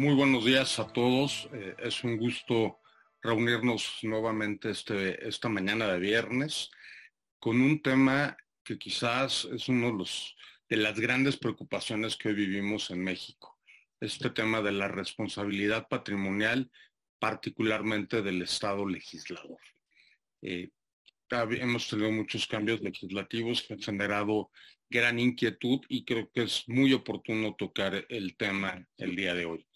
Muy buenos días a todos. Eh, es un gusto reunirnos nuevamente este, esta mañana de viernes con un tema que quizás es uno de, los, de las grandes preocupaciones que hoy vivimos en México. Este tema de la responsabilidad patrimonial, particularmente del Estado legislador. Eh, hemos tenido muchos cambios legislativos que han generado gran inquietud y creo que es muy oportuno tocar el tema el día de hoy.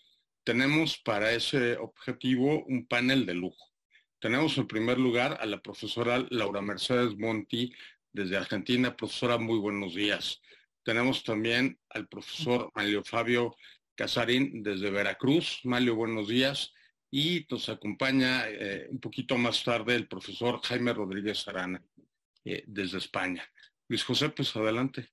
Tenemos para ese objetivo un panel de lujo. Tenemos en primer lugar a la profesora Laura Mercedes Monti desde Argentina. Profesora, muy buenos días. Tenemos también al profesor Malio Fabio Casarín desde Veracruz. Malio, buenos días. Y nos acompaña eh, un poquito más tarde el profesor Jaime Rodríguez Arana eh, desde España. Luis José, pues adelante.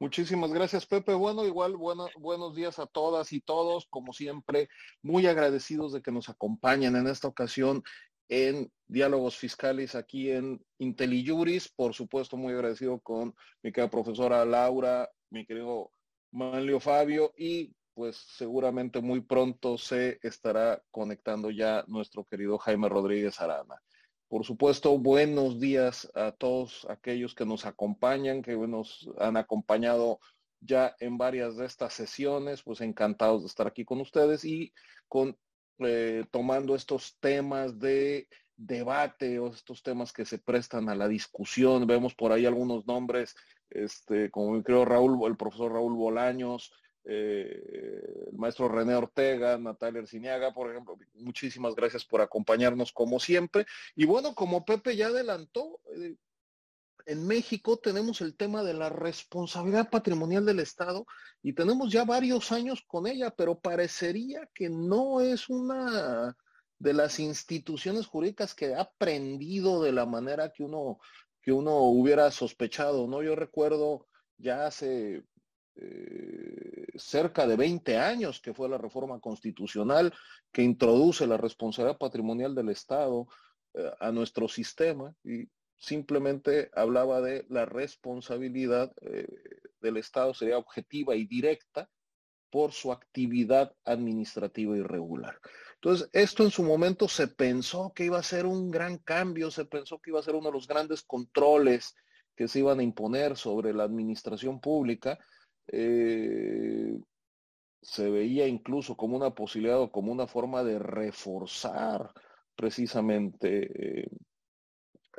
Muchísimas gracias, Pepe. Bueno, igual buenos días a todas y todos. Como siempre, muy agradecidos de que nos acompañen en esta ocasión en Diálogos Fiscales aquí en IntelliJuris. Por supuesto, muy agradecido con mi querida profesora Laura, mi querido Manlio Fabio y pues seguramente muy pronto se estará conectando ya nuestro querido Jaime Rodríguez Arana. Por supuesto, buenos días a todos aquellos que nos acompañan, que nos han acompañado ya en varias de estas sesiones, pues encantados de estar aquí con ustedes y con eh, tomando estos temas de debate o estos temas que se prestan a la discusión. Vemos por ahí algunos nombres, este, como creo Raúl, el profesor Raúl Bolaños, eh, el maestro René Ortega, Natalia Erciniaga, por ejemplo. Muchísimas gracias por acompañarnos como siempre. Y bueno, como Pepe ya adelantó, eh, en México tenemos el tema de la responsabilidad patrimonial del Estado y tenemos ya varios años con ella, pero parecería que no es una de las instituciones jurídicas que ha aprendido de la manera que uno, que uno hubiera sospechado, ¿no? Yo recuerdo ya hace eh, cerca de 20 años que fue la reforma constitucional que introduce la responsabilidad patrimonial del Estado eh, a nuestro sistema y simplemente hablaba de la responsabilidad eh, del Estado sería objetiva y directa por su actividad administrativa irregular. Entonces, esto en su momento se pensó que iba a ser un gran cambio, se pensó que iba a ser uno de los grandes controles que se iban a imponer sobre la administración pública, eh, se veía incluso como una posibilidad o como una forma de reforzar precisamente eh,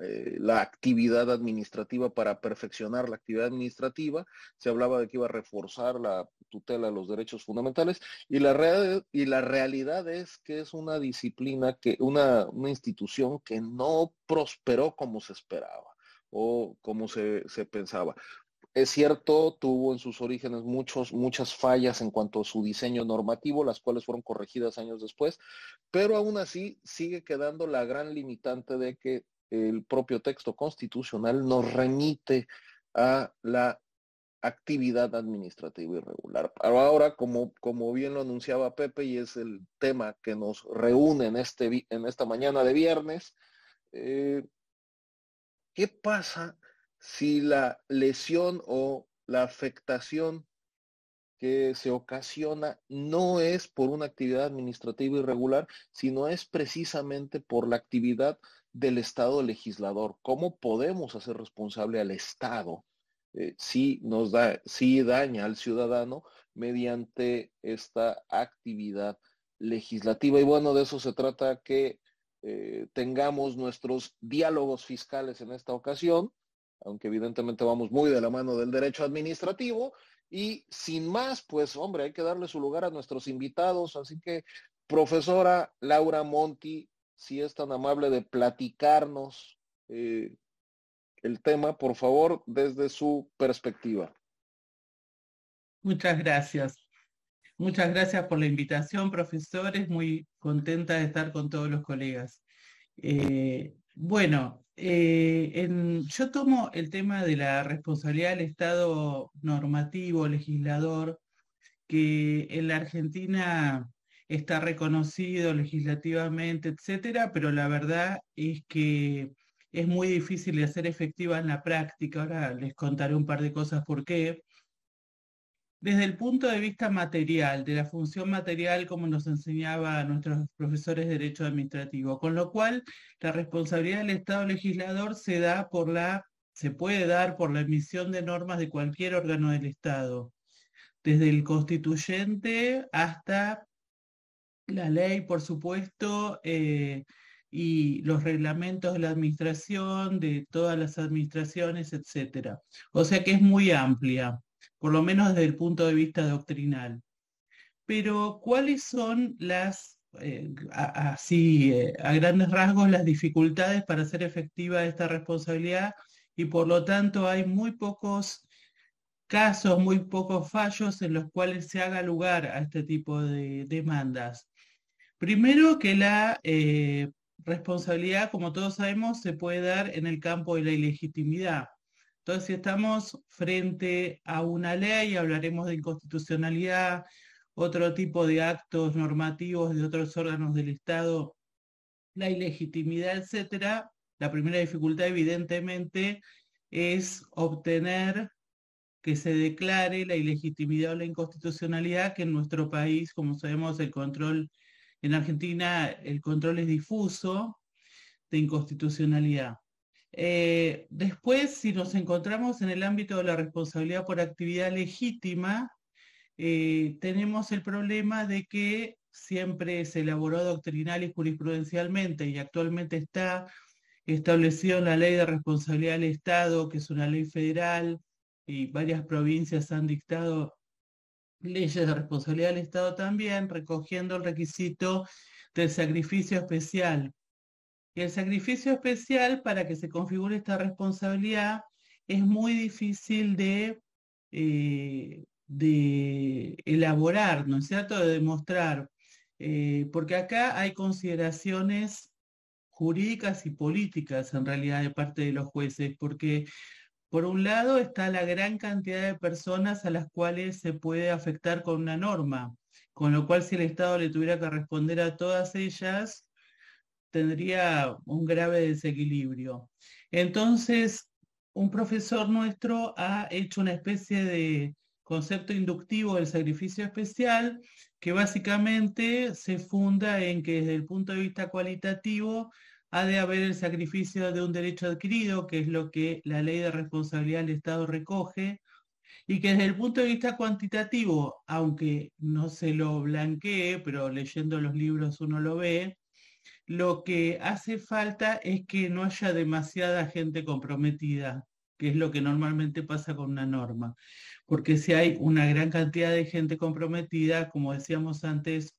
eh, la actividad administrativa para perfeccionar la actividad administrativa. Se hablaba de que iba a reforzar la tutela de los derechos fundamentales y la, y la realidad es que es una disciplina, que una, una institución que no prosperó como se esperaba o como se, se pensaba. Es cierto, tuvo en sus orígenes muchos, muchas fallas en cuanto a su diseño normativo, las cuales fueron corregidas años después, pero aún así sigue quedando la gran limitante de que el propio texto constitucional nos remite a la actividad administrativa irregular. Ahora, como, como bien lo anunciaba Pepe, y es el tema que nos reúne en, este, en esta mañana de viernes, eh, ¿qué pasa si la lesión o la afectación que se ocasiona no es por una actividad administrativa irregular, sino es precisamente por la actividad del Estado legislador. ¿Cómo podemos hacer responsable al Estado eh, si nos da, si daña al ciudadano mediante esta actividad legislativa? Y bueno, de eso se trata que eh, tengamos nuestros diálogos fiscales en esta ocasión aunque evidentemente vamos muy de la mano del derecho administrativo. Y sin más, pues hombre, hay que darle su lugar a nuestros invitados. Así que, profesora Laura Monti, si es tan amable de platicarnos eh, el tema, por favor, desde su perspectiva. Muchas gracias. Muchas gracias por la invitación, profesores. Muy contenta de estar con todos los colegas. Eh, bueno, eh, yo tomo el tema de la responsabilidad del Estado normativo, legislador, que en la Argentina está reconocido legislativamente, etcétera, pero la verdad es que es muy difícil de hacer efectiva en la práctica. Ahora les contaré un par de cosas por qué. Desde el punto de vista material, de la función material como nos enseñaba a nuestros profesores de Derecho Administrativo, con lo cual la responsabilidad del Estado legislador se da por la, se puede dar por la emisión de normas de cualquier órgano del Estado, desde el constituyente hasta la ley, por supuesto, eh, y los reglamentos de la administración, de todas las administraciones, etc. O sea que es muy amplia por lo menos desde el punto de vista doctrinal. Pero, ¿cuáles son las, eh, así, eh, a grandes rasgos, las dificultades para hacer efectiva esta responsabilidad? Y por lo tanto hay muy pocos casos, muy pocos fallos en los cuales se haga lugar a este tipo de demandas. Primero que la eh, responsabilidad, como todos sabemos, se puede dar en el campo de la ilegitimidad. Entonces, si estamos frente a una ley, hablaremos de inconstitucionalidad, otro tipo de actos normativos de otros órganos del Estado, la ilegitimidad, etcétera, la primera dificultad evidentemente es obtener que se declare la ilegitimidad o la inconstitucionalidad, que en nuestro país, como sabemos, el control, en Argentina el control es difuso de inconstitucionalidad. Eh, después, si nos encontramos en el ámbito de la responsabilidad por actividad legítima, eh, tenemos el problema de que siempre se elaboró doctrinal y jurisprudencialmente y actualmente está establecido en la ley de responsabilidad del Estado, que es una ley federal, y varias provincias han dictado leyes de responsabilidad del Estado también, recogiendo el requisito del sacrificio especial el sacrificio especial, para que se configure esta responsabilidad, es muy difícil de, eh, de elaborar, ¿no es cierto?, de demostrar, eh, porque acá hay consideraciones jurídicas y políticas en realidad de parte de los jueces, porque por un lado está la gran cantidad de personas a las cuales se puede afectar con una norma, con lo cual si el Estado le tuviera que responder a todas ellas, tendría un grave desequilibrio. Entonces, un profesor nuestro ha hecho una especie de concepto inductivo del sacrificio especial que básicamente se funda en que desde el punto de vista cualitativo ha de haber el sacrificio de un derecho adquirido, que es lo que la ley de responsabilidad del Estado recoge, y que desde el punto de vista cuantitativo, aunque no se lo blanquee, pero leyendo los libros uno lo ve, lo que hace falta es que no haya demasiada gente comprometida, que es lo que normalmente pasa con una norma. Porque si hay una gran cantidad de gente comprometida, como decíamos antes,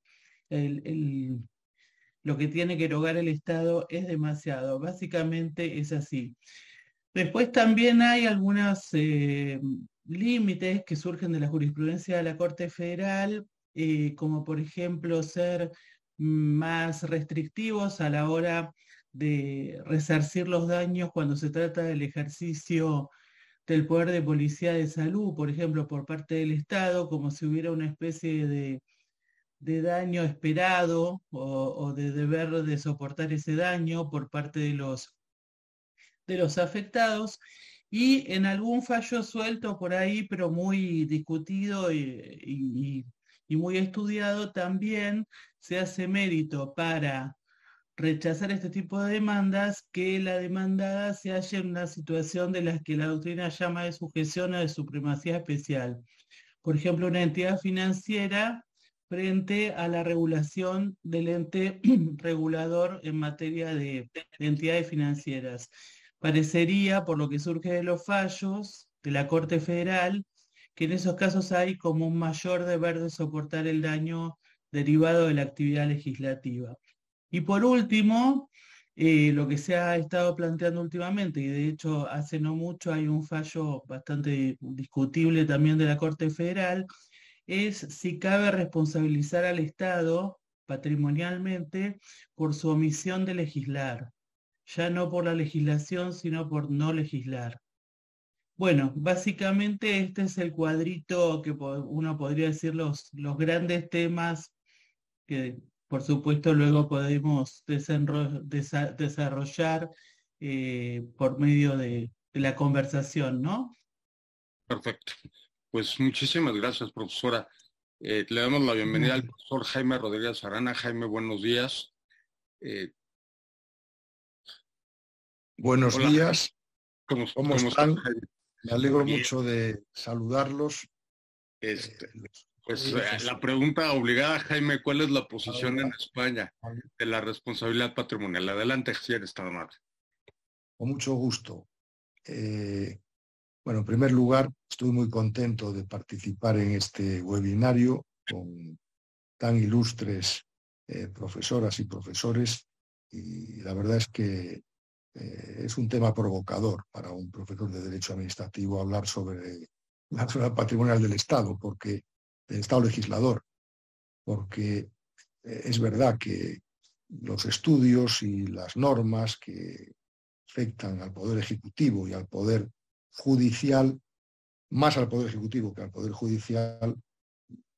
lo que tiene que erogar el Estado es demasiado. Básicamente es así. Después también hay algunos eh, límites que surgen de la jurisprudencia de la Corte Federal, eh, como por ejemplo ser más restrictivos a la hora de resarcir los daños cuando se trata del ejercicio del poder de policía de salud, por ejemplo, por parte del Estado, como si hubiera una especie de, daño esperado o, de deber de soportar ese daño por parte de los, de los afectados. Y en algún fallo suelto por ahí, pero muy discutido y muy estudiado, también se hace mérito para rechazar este tipo de demandas que la demandada se halle en una situación de las que la doctrina llama de sujeción o de supremacía especial. Por ejemplo, una entidad financiera frente a la regulación del ente regulador en materia de, de entidades financieras. Parecería, por lo que surge de los fallos de la Corte Federal, que en esos casos hay como un mayor deber de soportar el daño derivado de la actividad legislativa. Y por último, eh, lo que se ha estado planteando últimamente, y de hecho hace no mucho hay un fallo bastante discutible también de la Corte Federal, es si cabe responsabilizar al Estado patrimonialmente por su omisión de legislar, ya no por la legislación, sino por no legislar. Bueno, básicamente este es el cuadrito que uno podría decir los, los grandes temas que por supuesto luego podemos desarrollar eh, por medio de, la conversación, ¿no? Perfecto. Pues muchísimas gracias, profesora. Eh, le damos la bienvenida al profesor Jaime Rodríguez Arana. Jaime, buenos días. Eh, buenos días. ¿Cómo, están? Me alegro mucho de saludarlos. Este, pues la pregunta obligada, Jaime, ¿cuál es la posición en España de la responsabilidad patrimonial? Adelante, si eres tan amable. Con mucho gusto. Bueno, en primer lugar, estoy muy contento de participar en este webinario con tan ilustres eh, profesoras y profesores y la verdad es que eh, es un tema provocador para un profesor de Derecho Administrativo hablar sobre la zona patrimonial del Estado, porque del Estado legislador, porque eh, es verdad que los estudios y las normas que afectan al Poder Ejecutivo y al Poder judicial, más al Poder Ejecutivo que al Poder Judicial,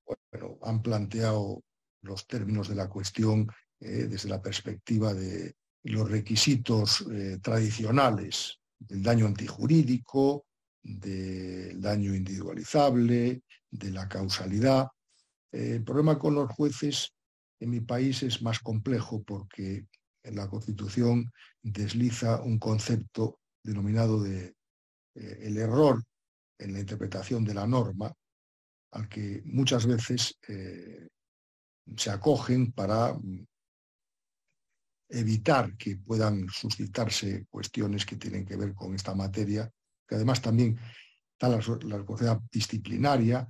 bueno, han planteado los términos de la cuestión eh, desde la perspectiva de los requisitos eh, tradicionales del daño antijurídico, del daño individualizable, de la causalidad. Eh, el problema con los jueces en mi país es más complejo porque en la Constitución desliza un concepto denominado de eh, el error en la interpretación de la norma al que muchas veces se acogen para mm, evitar que puedan suscitarse cuestiones que tienen que ver con esta materia, que además también está la, la disciplinaria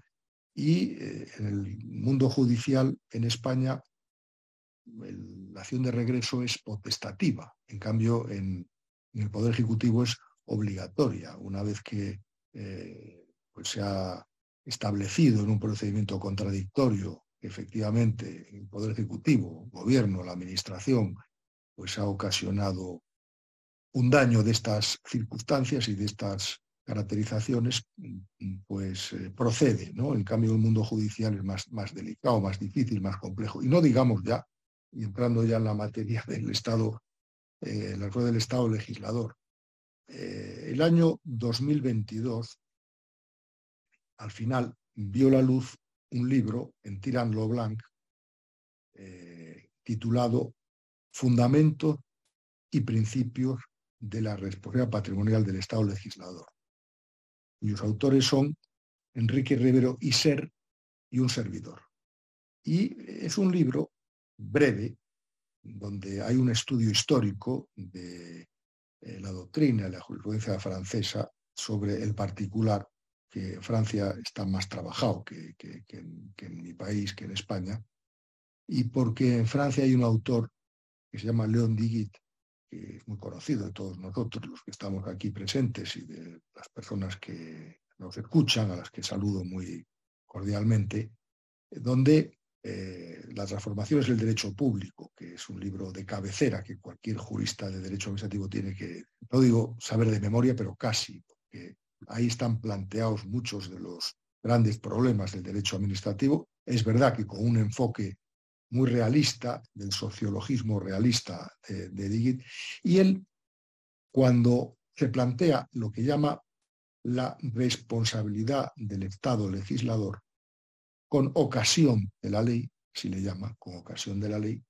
y eh, en el mundo judicial en España la acción de regreso es potestativa, en cambio en el Poder Ejecutivo es obligatoria. Una vez que eh, pues se ha establecido en un procedimiento contradictorio efectivamente el Poder Ejecutivo, el Gobierno, la Administración, pues ha ocasionado un daño de estas circunstancias y de estas caracterizaciones, pues eh, procede, ¿no? En cambio, el mundo judicial es más, más delicado, más difícil, más complejo. Y no digamos ya, y entrando ya en la materia del Estado, eh, la rueda del Estado legislador, eh, el año 2022, al final, vio la luz un libro en Tiran Leblanc eh, titulado Fundamentos y Principios de la Responsabilidad Patrimonial del Estado Legislador, cuyos autores son Enrique Rivero Iser y un servidor. Y es un libro breve, donde hay un estudio histórico de eh, la doctrina, la jurisprudencia francesa sobre el particular, que en Francia está más trabajado que, en, mi país, que en España, y porque en Francia hay un autor que se llama León Diguit, que es muy conocido de todos nosotros, los que estamos aquí presentes y de las personas que nos escuchan, a las que saludo muy cordialmente, donde eh, las transformaciones del derecho público, que es un libro de cabecera que cualquier jurista de derecho administrativo tiene que, no digo saber de memoria, pero casi, porque ahí están planteados muchos de los grandes problemas del derecho administrativo. Es verdad que con un enfoque muy realista, del sociologismo realista de, de Digit, y él, cuando se plantea lo que llama la responsabilidad del Estado legislador, con ocasión de la ley, si le llama, con ocasión de la ley,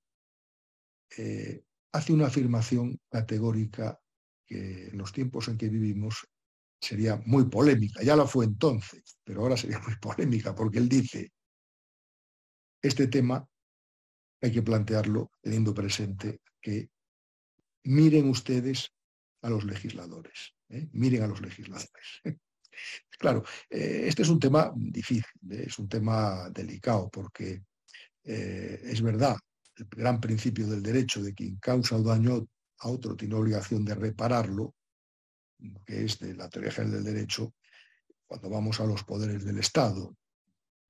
eh, hace una afirmación categórica que en los tiempos en que vivimos sería muy polémica. Ya la fue entonces, pero ahora sería muy polémica porque él dice, este tema hay que plantearlo teniendo presente que miren ustedes a los legisladores, ¿eh? miren a los legisladores. Claro, eh, este es un tema difícil, ¿eh? es un tema delicado, porque es verdad, el gran principio del derecho de quien causa daño a otro tiene obligación de repararlo, que es de la teoría general del derecho, cuando vamos a los poderes del Estado,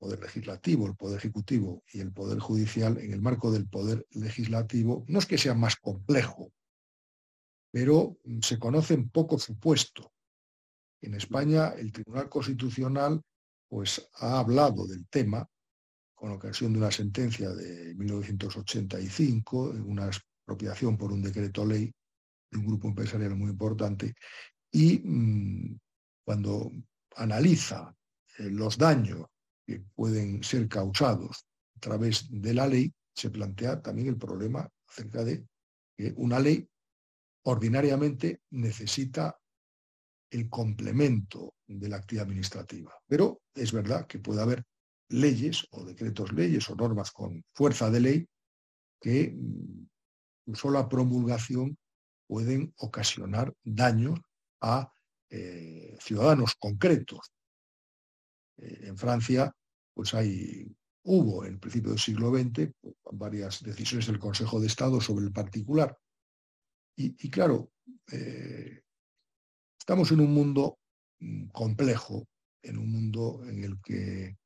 poder legislativo, el poder ejecutivo y el poder judicial, en el marco del poder legislativo, no es que sea más complejo, pero se conocen poco supuesto. En España el Tribunal Constitucional pues, ha hablado del tema con ocasión de una sentencia de 1985, una expropiación por un decreto ley de un grupo empresarial muy importante, y mm, cuando analiza eh, los daños pueden ser causados a través de la ley, se plantea también el problema acerca de que una ley ordinariamente necesita el complemento de la actividad administrativa. Pero es verdad que puede haber leyes o decretos leyes o normas con fuerza de ley que mm, solo la promulgación pueden ocasionar daño a eh, ciudadanos concretos. Eh, en Francia, pues hay, hubo en el principio del siglo XX varias decisiones del Consejo de Estado sobre el particular. Y, claro, eh, estamos en un mundo mm, complejo, en un mundo en el que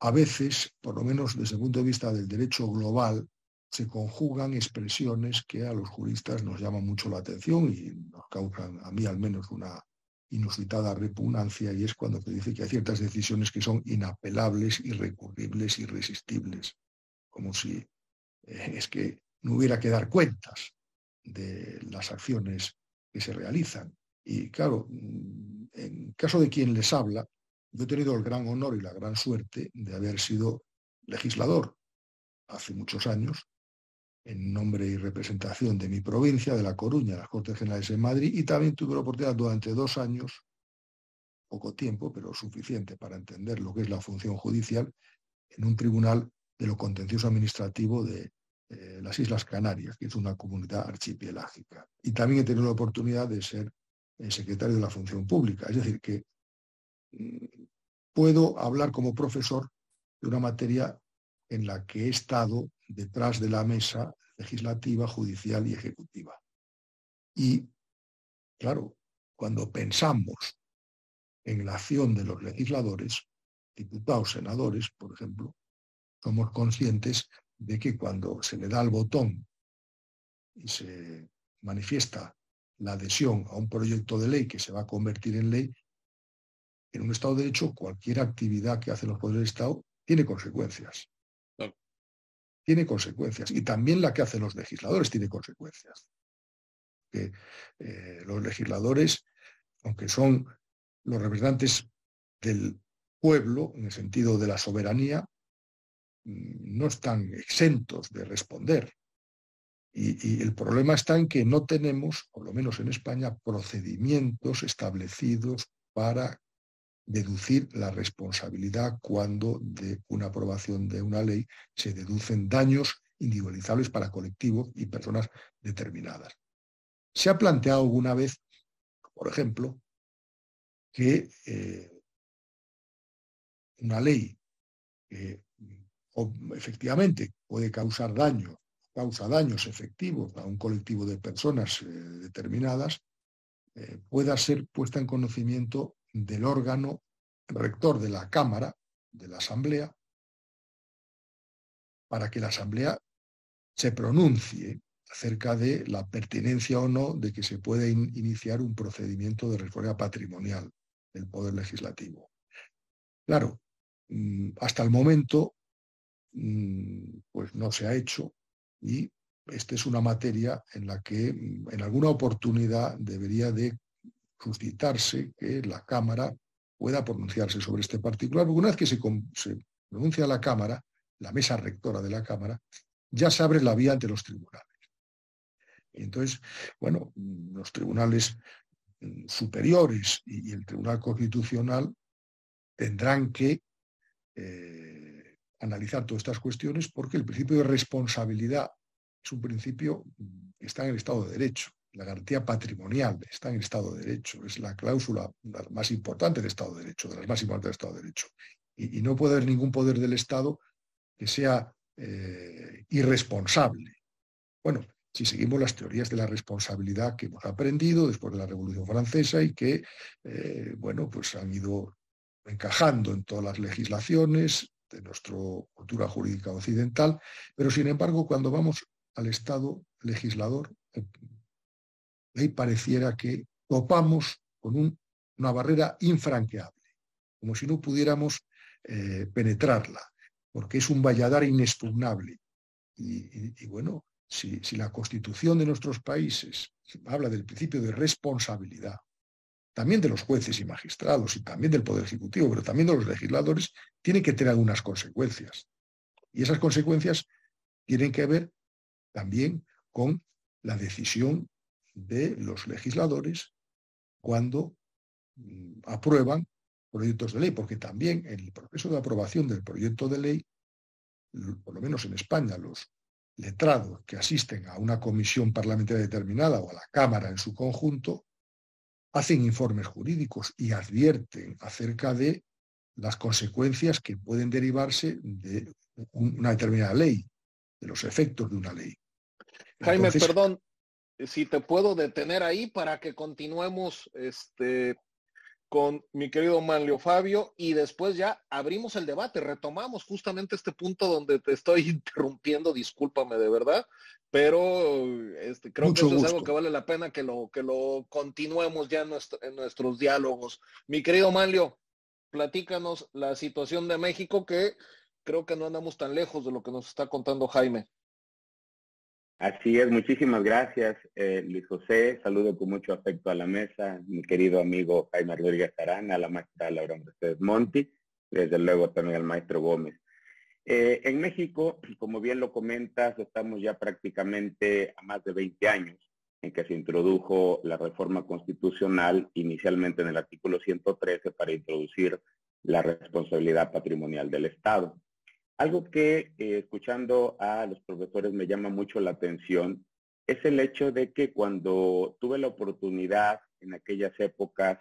a veces, por lo menos desde el punto de vista del derecho global, se conjugan expresiones que a los juristas nos llaman mucho la atención y nos causan, a mí al menos, una inusitada repugnancia, y es cuando se dice que hay ciertas decisiones que son inapelables, irrecurribles, irresistibles, como si eh, es que no hubiera que dar cuentas de las acciones que se realizan. Y claro, mm, en caso de quien les habla, yo he tenido el gran honor y la gran suerte de haber sido legislador hace muchos años, en nombre y representación de mi provincia, de La Coruña, las Cortes Generales de Madrid, y también tuve la oportunidad durante dos años, poco tiempo, pero suficiente para entender lo que es la función judicial, en un tribunal de lo contencioso administrativo de eh, las Islas Canarias, que es una comunidad archipelágica. Y también he tenido la oportunidad de ser eh, secretario de la función pública, es decir, que mm, puedo hablar como profesor de una materia en la que he estado detrás de la mesa legislativa, judicial y ejecutiva. Y, claro, cuando pensamos en la acción de los legisladores, diputados, senadores, por ejemplo, somos conscientes de que cuando se le da el botón y se manifiesta la adhesión a un proyecto de ley que se va a convertir en ley, en un Estado de Derecho, cualquier actividad que hacen los poderes del Estado tiene consecuencias. Tiene consecuencias. Y también la que hacen los legisladores tiene consecuencias. Que, eh, los legisladores, aunque son los representantes del pueblo, en el sentido de la soberanía, mm, no están exentos de responder. y, el problema está en que no tenemos, por lo menos en España, procedimientos establecidos para deducir la responsabilidad cuando de una aprobación de una ley se deducen daños individualizables para colectivos y personas determinadas. Se ha planteado alguna vez, por ejemplo, que eh, una ley que efectivamente puede causar daño, causa daños efectivos a un colectivo de personas eh, determinadas, eh, pueda ser puesta en conocimiento del órgano rector de la Cámara, de la Asamblea, para que la Asamblea se pronuncie acerca de la pertinencia o no de que se pueda iniciar un procedimiento de reforma patrimonial del Poder Legislativo. Claro, mm, hasta el momento mm, pues no se ha hecho y esta es una materia en la que mm, en alguna oportunidad debería de suscitarse que la Cámara pueda pronunciarse sobre este particular, porque una vez que se, pronuncia la Cámara, la mesa rectora de la Cámara, ya se abre la vía ante los tribunales. Y entonces, bueno, los tribunales mm, superiores y, el Tribunal Constitucional tendrán que eh, analizar todas estas cuestiones porque el principio de responsabilidad es un principio mm, que está en el Estado de Derecho la garantía patrimonial está en el Estado de Derecho, es la cláusula más importante del Estado de Derecho, de las más importantes del Estado de Derecho. Y, no puede haber ningún poder del Estado que sea eh, irresponsable. Bueno, si seguimos las teorías de la responsabilidad que hemos aprendido después de la Revolución Francesa y que, eh, bueno, pues han ido encajando en todas las legislaciones de nuestra cultura jurídica occidental, pero sin embargo, cuando vamos al Estado legislador, ahí pareciera que topamos con una barrera infranqueable, como si no pudiéramos eh, penetrarla, porque es un valladar inexpugnable. Y, bueno, si, si, la constitución de nuestros países habla del principio de responsabilidad, también de los jueces y magistrados y también del Poder Ejecutivo, pero también de los legisladores, tiene que tener algunas consecuencias. Y esas consecuencias tienen que ver también con la decisión de los legisladores cuando mm, aprueban proyectos de ley, porque también en el proceso de aprobación del proyecto de ley, por lo menos en España, los letrados que asisten a una comisión parlamentaria determinada o a la Cámara en su conjunto, hacen informes jurídicos y advierten acerca de las consecuencias que pueden derivarse de una determinada ley, de los efectos de una ley. Jaime, perdón, si te puedo detener ahí para que continuemos este, con mi querido Manlio Fabio y después ya abrimos el debate, retomamos justamente este punto donde te estoy interrumpiendo, discúlpame de verdad, pero este, creo que eso es algo que vale la pena que lo, que lo continuemos ya en, nuestros diálogos. Mi querido Manlio, platícanos la situación de México que creo que no andamos tan lejos de lo que nos está contando Jaime. Así es, muchísimas gracias, eh, Luis José. Saludo con mucho afecto a la mesa, mi querido amigo Jaime Rodríguez Arana, a la maestra Laura Mercedes Monti, desde luego también al maestro Gómez. Eh, en México, como bien lo comentas, estamos ya prácticamente a más de 20 años en que se introdujo la reforma constitucional, inicialmente en el artículo 113, para introducir la responsabilidad patrimonial del Estado. Algo que eh, escuchando a los profesores me llama mucho la atención es el hecho de que cuando tuve la oportunidad en aquellas épocas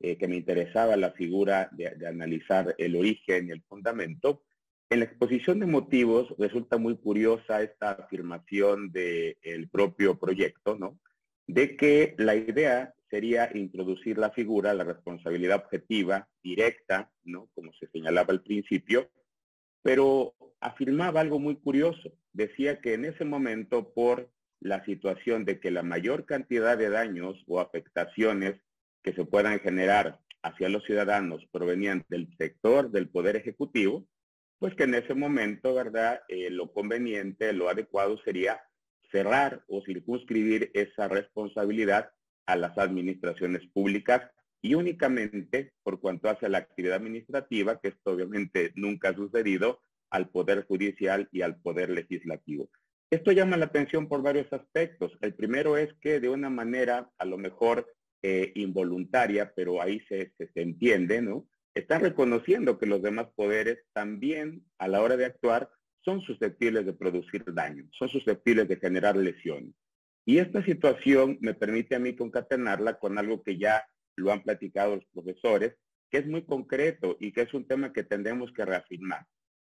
eh, que me interesaba la figura de, de, analizar el origen y el fundamento, en la exposición de motivos resulta muy curiosa esta afirmación del propio proyecto, ¿no? De que la idea sería introducir la figura, la responsabilidad objetiva, directa, ¿no? Como se señalaba al principio, pero afirmaba algo muy curioso. Decía que en ese momento, por la situación de que la mayor cantidad de daños o afectaciones que se puedan generar hacia los ciudadanos provenían del sector del Poder Ejecutivo, pues que en ese momento, ¿verdad? Eh, lo conveniente, lo adecuado sería cerrar o circunscribir esa responsabilidad a las administraciones públicas y únicamente por cuanto hace a la actividad administrativa, que esto obviamente nunca ha sucedido, al Poder Judicial y al Poder Legislativo. Esto llama la atención por varios aspectos. El primero es que de una manera a lo mejor eh, involuntaria, pero ahí se, se, se entiende, ¿no? está reconociendo que los demás poderes también a la hora de actuar son susceptibles de producir daño, son susceptibles de generar lesiones. Y esta situación me permite a mí concatenarla con algo que ya lo han platicado los profesores, que es muy concreto y que es un tema que tendremos que reafirmar.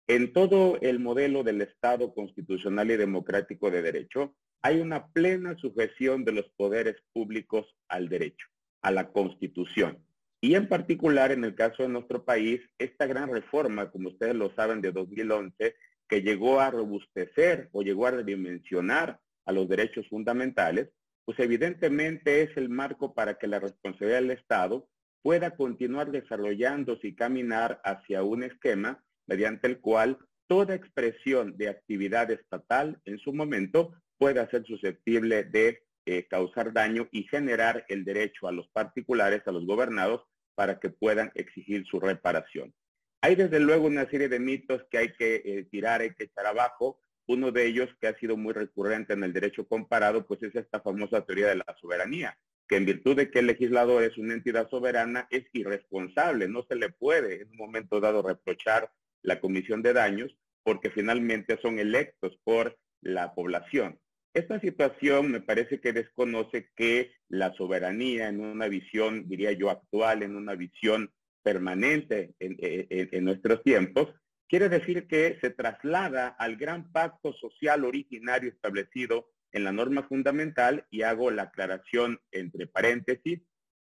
En todo el modelo del Estado constitucional y democrático de derecho, hay una plena sujeción de los poderes públicos al derecho, a la Constitución. Y en particular, en el caso de nuestro país, esta gran reforma, como ustedes lo saben, de 2011, que llegó a robustecer o llegó a redimensionar a los derechos fundamentales, pues evidentemente es el marco para que la responsabilidad del Estado pueda continuar desarrollándose y caminar hacia un esquema mediante el cual toda expresión de actividad estatal en su momento pueda ser susceptible de eh, causar daño y generar el derecho a los particulares, a los gobernados, para que puedan exigir su reparación. Hay desde luego una serie de mitos que hay que eh, tirar, hay que echar abajo. Uno de ellos que ha sido muy recurrente en el derecho comparado, pues es esta famosa teoría de la soberanía, que en virtud de que el legislador es una entidad soberana, es irresponsable, no se le puede en un momento dado reprochar la comisión de daños, porque finalmente son electos por la población. Esta situación me parece que desconoce que la soberanía en una visión, diría yo, actual, en una visión permanente en, nuestros tiempos, quiere decir que se traslada al gran pacto social originario establecido en la norma fundamental y hago la aclaración entre paréntesis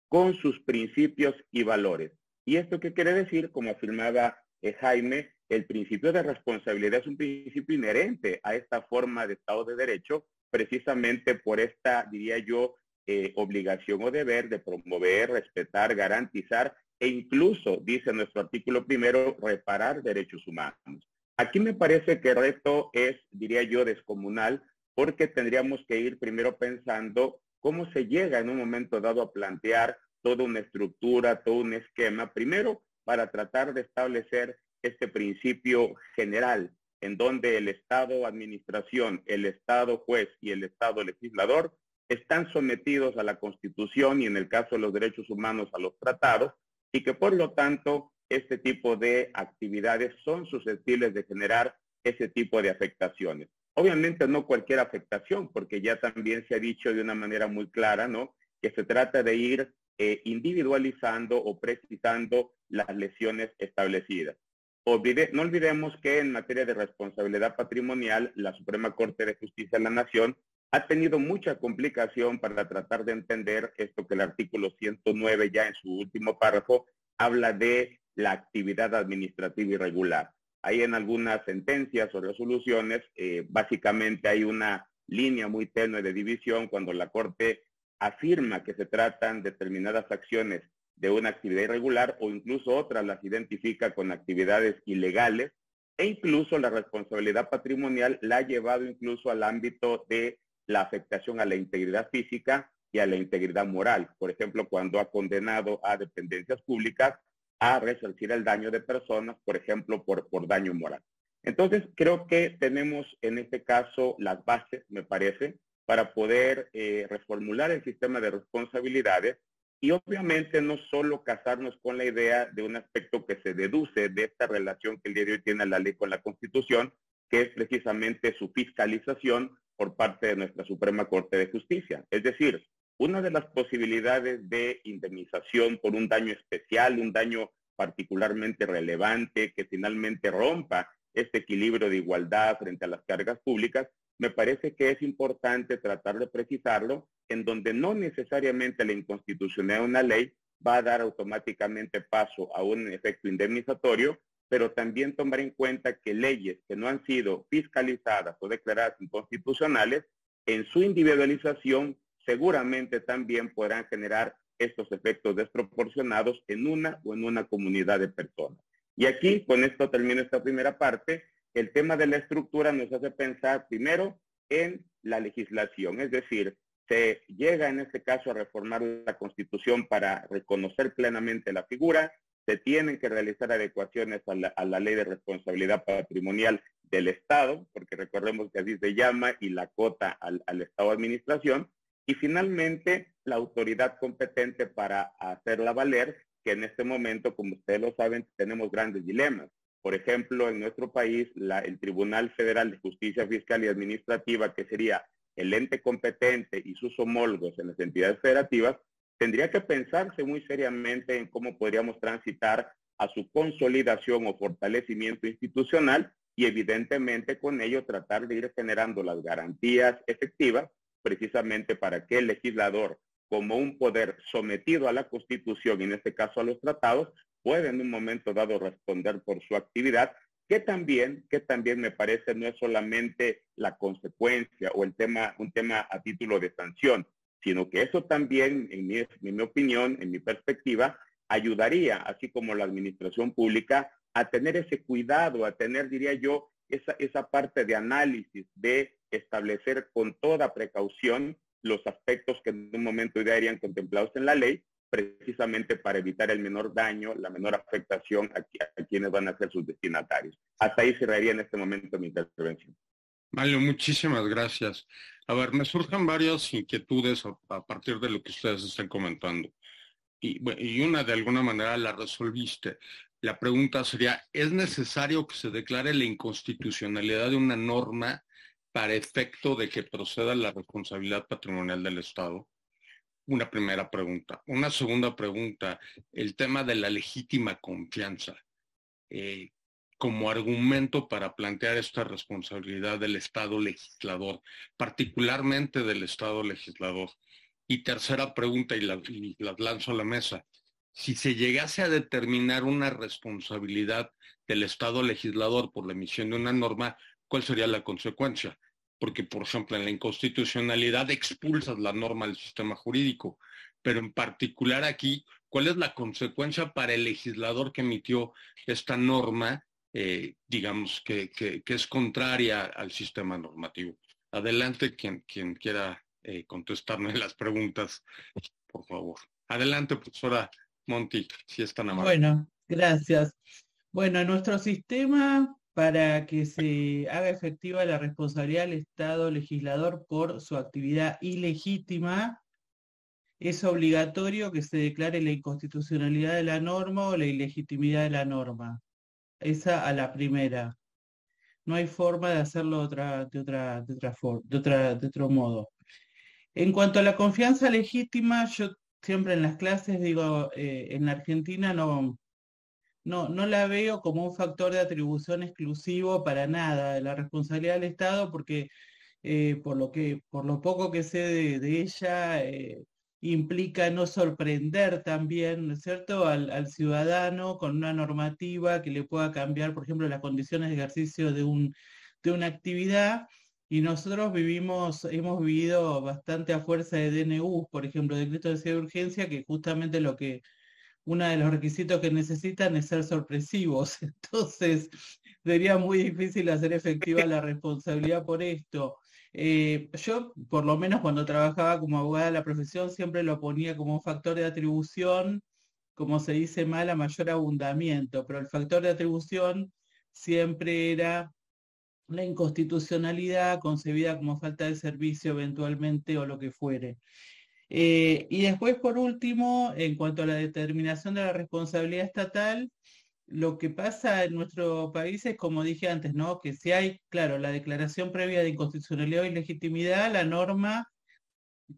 con sus principios y valores. ¿Y esto qué quiere decir? Como afirmaba eh, Jaime, el principio de responsabilidad es un principio inherente a esta forma de Estado de Derecho precisamente por esta, diría yo, eh, obligación o deber de promover, respetar, garantizar e incluso, dice nuestro artículo primero, reparar derechos humanos. Aquí me parece que el reto es, diría yo, descomunal, porque tendríamos que ir primero pensando cómo se llega en un momento dado a plantear toda una estructura, todo un esquema, primero para tratar de establecer este principio general en donde el Estado administración, el Estado juez y el Estado legislador están sometidos a la Constitución y en el caso de los derechos humanos a los tratados y que por lo tanto este tipo de actividades son susceptibles de generar ese tipo de afectaciones. Obviamente no cualquier afectación, porque ya también se ha dicho de una manera muy clara, ¿no? Que se trata de ir eh, individualizando o precisando las lesiones establecidas no olvidemos que en materia de responsabilidad patrimonial, la Suprema Corte de Justicia de la Nación ha tenido mucha complicación para tratar de entender esto que el artículo 109 ya en su último párrafo habla de la actividad administrativa irregular. Ahí en algunas sentencias o resoluciones, eh, básicamente hay una línea muy tenue de división cuando la Corte afirma que se tratan determinadas acciones de una actividad irregular o incluso otras las identifica con actividades ilegales e incluso la responsabilidad patrimonial la ha llevado incluso al ámbito de la afectación a la integridad física y a la integridad moral. Por ejemplo, cuando ha condenado a dependencias públicas a resarcir el daño de personas, por ejemplo, por, por daño moral. Entonces, creo que tenemos en este caso las bases, me parece, para poder eh, reformular el sistema de responsabilidades y obviamente no solo casarnos con la idea de un aspecto que se deduce de esta relación que el día de hoy tiene la ley con la Constitución, que es precisamente su fiscalización por parte de nuestra Suprema Corte de Justicia. Es decir, una de las posibilidades de indemnización por un daño especial, un daño particularmente relevante, que finalmente rompa este equilibrio de igualdad frente a las cargas públicas, me parece que es importante tratar de precisarlo en donde no necesariamente la inconstitucionalidad de una ley va a dar automáticamente paso a un efecto indemnizatorio, pero también tomar en cuenta que leyes que no han sido fiscalizadas o declaradas inconstitucionales, en su individualización seguramente también podrán generar estos efectos desproporcionados en una o en una comunidad de personas. Y aquí, con esto termino esta primera parte, el tema de la estructura nos hace pensar primero en la legislación, es decir, se llega en este caso a reformar la Constitución para reconocer plenamente la figura, se tienen que realizar adecuaciones a la, ley de responsabilidad patrimonial del Estado, porque recordemos que así se llama, y la cota al, Estado de Administración, y finalmente la autoridad competente para hacerla valer, que en este momento, como ustedes lo saben, tenemos grandes dilemas. Por ejemplo, en nuestro país, el Tribunal Federal de Justicia Fiscal y Administrativa, que sería el ente competente y sus homólogos en las entidades federativas, tendría que pensarse muy seriamente en cómo podríamos transitar a su consolidación o fortalecimiento institucional y evidentemente con ello tratar de ir generando las garantías efectivas precisamente para que el legislador, como un poder sometido a la Constitución y en este caso a los tratados, pueda en un momento dado responder por su actividad que también, que también me parece no es solamente la consecuencia o el tema, un tema a título de sanción, sino que eso también, en mi, opinión, en mi perspectiva, ayudaría, así como la administración pública, a tener ese cuidado, a tener, diría yo, esa, esa parte de análisis, de establecer con toda precaución los aspectos que en un momento ya irían contemplados en la ley precisamente para evitar el menor daño, la menor afectación a, quienes van a ser sus destinatarios. Hasta ahí cerraría en este momento mi intervención. Mario, muchísimas gracias. A ver, me surgen varias inquietudes a, partir de lo que ustedes están comentando. Y, una de alguna manera la resolviste. La pregunta sería, ¿es necesario que se declare la inconstitucionalidad de una norma para efecto de que proceda la responsabilidad patrimonial del Estado? una primera pregunta. Una segunda pregunta, el tema de la legítima confianza eh, como argumento para plantear esta responsabilidad del Estado legislador, particularmente del Estado legislador. Y tercera pregunta, y, la, las lanzo a la mesa. Si se llegase a determinar una responsabilidad del Estado legislador por la emisión de una norma, ¿cuál sería la consecuencia? porque, por ejemplo, en la inconstitucionalidad expulsas la norma del sistema jurídico, pero en particular aquí, ¿cuál es la consecuencia para el legislador que emitió esta norma, eh, digamos, que, es contraria al sistema normativo? Adelante quien, quien quiera eh, contestarme las preguntas, por favor. Adelante, profesora Monti, si es tan amable. Bueno, gracias. Bueno, nuestro sistema para que se haga efectiva la responsabilidad del Estado legislador por su actividad ilegítima, es obligatorio que se declare la inconstitucionalidad de la norma o la ilegitimidad de la norma. Esa a la primera. No hay forma de hacerlo de otra, de otra, de otra, de otro modo. En cuanto a la confianza legítima, yo siempre en las clases digo, eh, en la Argentina no, no, no la veo como un factor de atribución exclusivo para nada de la responsabilidad del Estado, porque eh, por, lo que, por lo poco que sé de, ella, eh, implica no sorprender también, ¿no es cierto?, al, ciudadano con una normativa que le pueda cambiar, por ejemplo, las condiciones de ejercicio de, un, de una actividad. Y nosotros vivimos, hemos vivido bastante a fuerza de DNU, por ejemplo, decreto de de urgencia, que justamente lo que, uno de los requisitos que necesitan es ser sorpresivos. Entonces, sería muy difícil hacer efectiva la responsabilidad por esto. Eh, yo, por lo menos cuando trabajaba como abogada de la profesión, siempre lo ponía como un factor de atribución, como se dice mal, a mayor abundamiento, pero el factor de atribución siempre era la inconstitucionalidad concebida como falta de servicio eventualmente o lo que fuere. Eh, y después, por último, en cuanto a la determinación de la responsabilidad estatal, lo que pasa en nuestro país es, como dije antes, ¿no? Que si hay, claro, la declaración previa de inconstitucionalidad o ilegitimidad, la norma,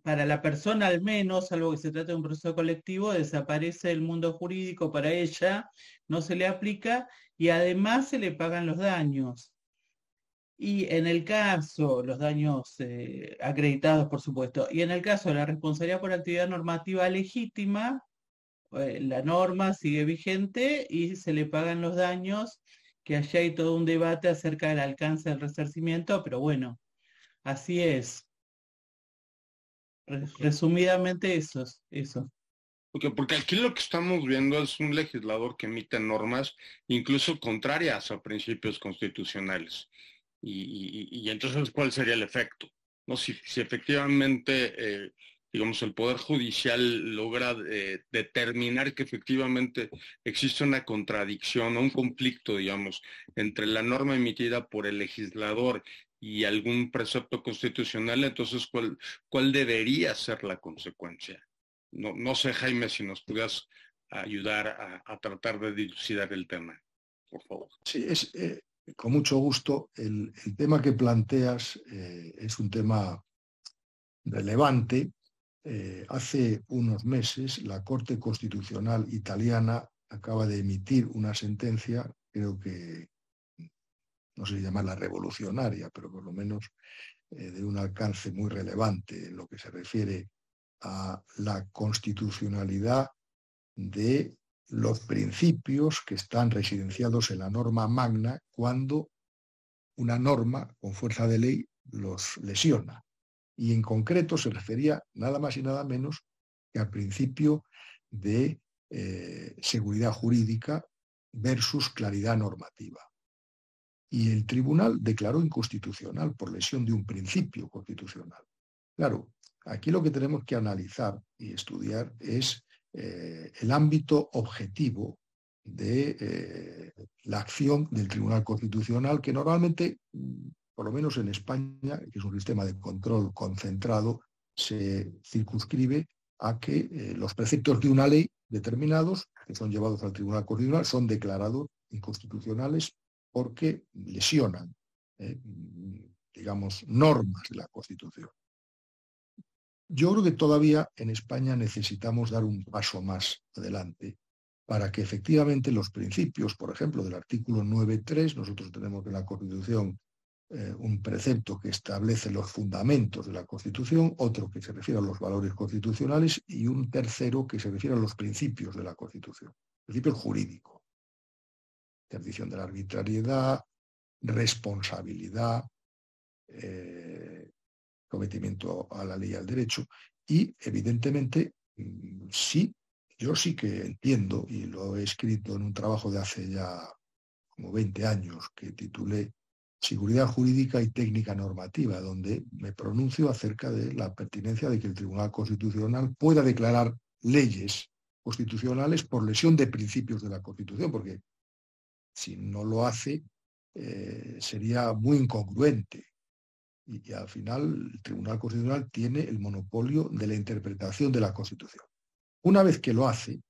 para la persona al menos, salvo que se trate de un proceso colectivo, desaparece el mundo jurídico para ella, no se le aplica y además se le pagan los daños. Y en el caso, los daños eh, acreditados, por supuesto, y en el caso de la responsabilidad por actividad normativa legítima, eh, la norma sigue vigente y se le pagan los daños, que allá hay todo un debate acerca del alcance del resarcimiento, pero bueno, así es. Resumidamente eso, eso. Porque, porque aquí lo que estamos viendo es un legislador que emite normas incluso contrarias a principios constitucionales. Y, entonces, ¿cuál sería el efecto? ¿No? Si, si efectivamente eh, digamos, el Poder Judicial logra eh, determinar que efectivamente existe una contradicción o un conflicto, digamos, entre la norma emitida por el legislador y algún precepto constitucional, entonces, ¿cuál, cuál debería ser la consecuencia? No, no sé, Jaime, si nos pudieras ayudar a, tratar de dilucidar el tema, por favor. Sí, es, eh, con mucho gusto. El, tema que planteas eh, es un tema relevante eh, hace unos meses la Corte Constitucional italiana acaba de emitir una sentencia, creo que no sé si llamarla revolucionaria, pero por lo menos eh, de un alcance muy relevante en lo que se refiere a la constitucionalidad de los principios que están residenciados en la norma magna cuando una norma con fuerza de ley los lesiona y en concreto se refería nada más y nada menos que al principio de eh, seguridad jurídica versus claridad normativa. Y el tribunal declaró inconstitucional por lesión de un principio constitucional. Claro, aquí lo que tenemos que analizar y estudiar es eh, el ámbito objetivo de eh, la acción del Tribunal Constitucional, que normalmente por lo menos en España, que es un sistema de control concentrado, se circunscribe a que eh, los preceptos de una ley determinados, que son llevados al Tribunal Constitucional, son declarados inconstitucionales porque lesionan, eh, digamos, normas de la Constitución. Yo creo que todavía en España necesitamos dar un paso más adelante para que efectivamente los principios, por ejemplo, del artículo 9.3, nosotros tenemos en la Constitución eh, un precepto que establece los fundamentos de la Constitución, otro que se refiere a los valores constitucionales y un tercero que se refiere a los principios de la Constitución, principios jurídicos. Interdición de la arbitrariedad, responsabilidad, eh, cometimiento a la ley y al derecho. Y evidentemente, mm, sí, yo sí que entiendo, y lo he escrito en un trabajo de hace ya como 20 años que titulé seguridad jurídica y técnica normativa, donde me pronuncio acerca de la pertinencia de que el Tribunal Constitucional pueda declarar leyes constitucionales por lesión de principios de la Constitución, porque si no lo hace eh, sería muy incongruente. Y, al final el Tribunal Constitucional tiene el monopolio de la interpretación de la Constitución. Una vez que lo hace,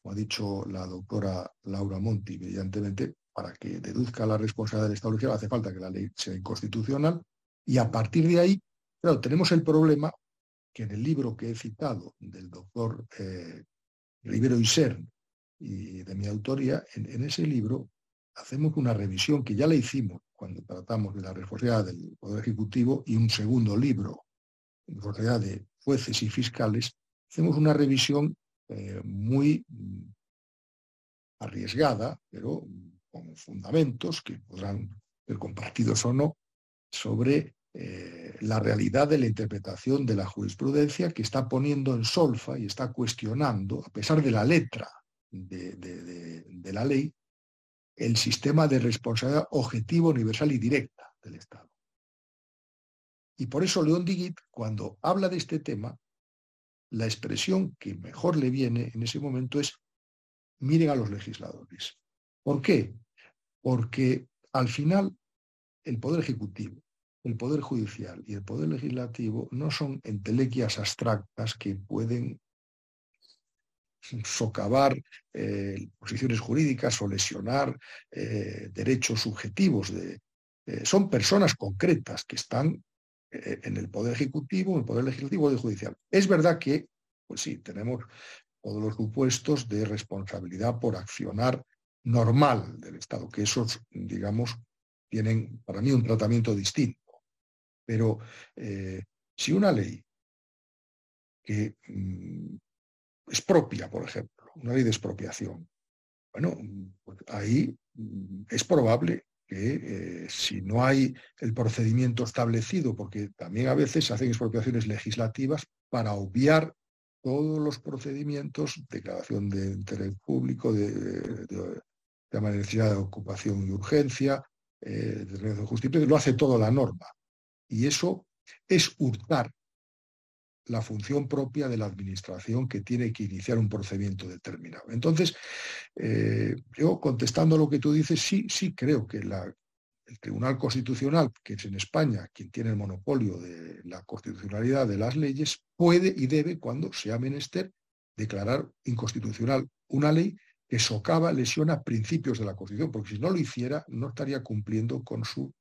como ha dicho la doctora Laura Monti brillantemente, para que deduzca la responsabilidad del Estado legal hace falta que la ley sea inconstitucional y a partir de ahí, claro, tenemos el problema que en el libro que he citado del doctor eh, Rivero Isern y de mi autoría, en, ese libro hacemos una revisión que ya la hicimos cuando tratamos de la responsabilidad del Poder Ejecutivo y un segundo libro, responsabilidad de jueces y fiscales, hacemos una revisión eh, muy mm, arriesgada, pero con fundamentos que podrán ser compartidos o no, sobre eh, la realidad de la interpretación de la jurisprudencia que está poniendo en solfa y está cuestionando, a pesar de la letra de, la ley, el sistema de responsabilidad objetivo, universal y directa del Estado. Y por eso León Digit, cuando habla de este tema, la expresión que mejor le viene en ese momento es miren a los legisladores. ¿Por qué? Porque al final el Poder Ejecutivo, el Poder Judicial y el Poder Legislativo no son entelequias abstractas que pueden socavar eh, posiciones jurídicas o lesionar eh, derechos subjetivos. Eh, son personas concretas que están en el Poder Ejecutivo, en el Poder Legislativo y el Judicial. Es verdad que, pues sí, tenemos todos los supuestos de responsabilidad por accionar normal del Estado, que esos, digamos, tienen para mí un tratamiento distinto. Pero eh, si una ley que mm, es propia, por ejemplo, una ley de expropiación, bueno, pues ahí mm, es probable que eh, si no hay el procedimiento establecido, porque también a veces se hacen expropiaciones legislativas para obviar todos los procedimientos, declaración de interés público, de, de necesidad de ocupación y urgencia, eh, de justicia, lo hace todo la norma. Y eso es hurtar la función propia de la administración que tiene que iniciar un procedimiento determinado. Entonces, eh, yo contestando lo que tú dices, sí, sí creo que el Tribunal Constitucional, que es en España quien tiene el monopolio de la constitucionalidad de las leyes, puede y debe, cuando sea menester, declarar inconstitucional una ley que socava, lesiona principios de la Constitución, porque si no lo hiciera, no estaría cumpliendo con su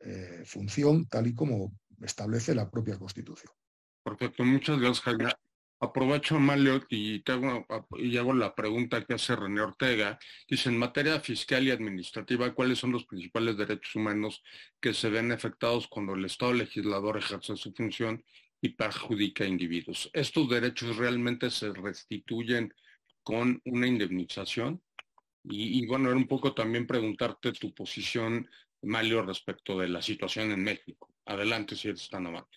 eh, función tal y como establece la propia Constitución. Perfecto, muchas gracias, Jaime. Aprovecho, Malio, y, hago, y hago la pregunta que hace René Ortega. Dice, en materia fiscal y administrativa, ¿cuáles son los principales derechos humanos que se ven afectados cuando el Estado legislador ejerce su función y perjudica a individuos? ¿Estos derechos realmente se restituyen con una indemnización. Y, bueno, era un poco también preguntarte tu posición, Malio, respecto de la situación en México. Adelante, si eres tan amable.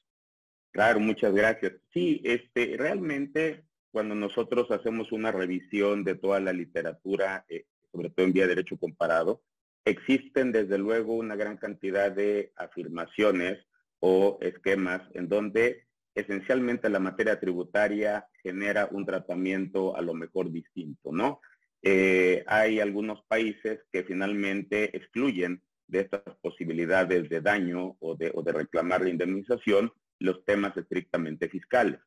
Claro, muchas gracias. Sí, este, realmente cuando nosotros hacemos una revisión de toda la literatura, eh, sobre todo en vía de derecho comparado, existen desde luego una gran cantidad de afirmaciones o esquemas en donde esencialmente la materia tributaria genera un tratamiento a lo mejor distinto, ¿no? Eh, hay algunos países que finalmente excluyen de estas posibilidades de daño o de, reclamar la indemnización los temas estrictamente fiscales.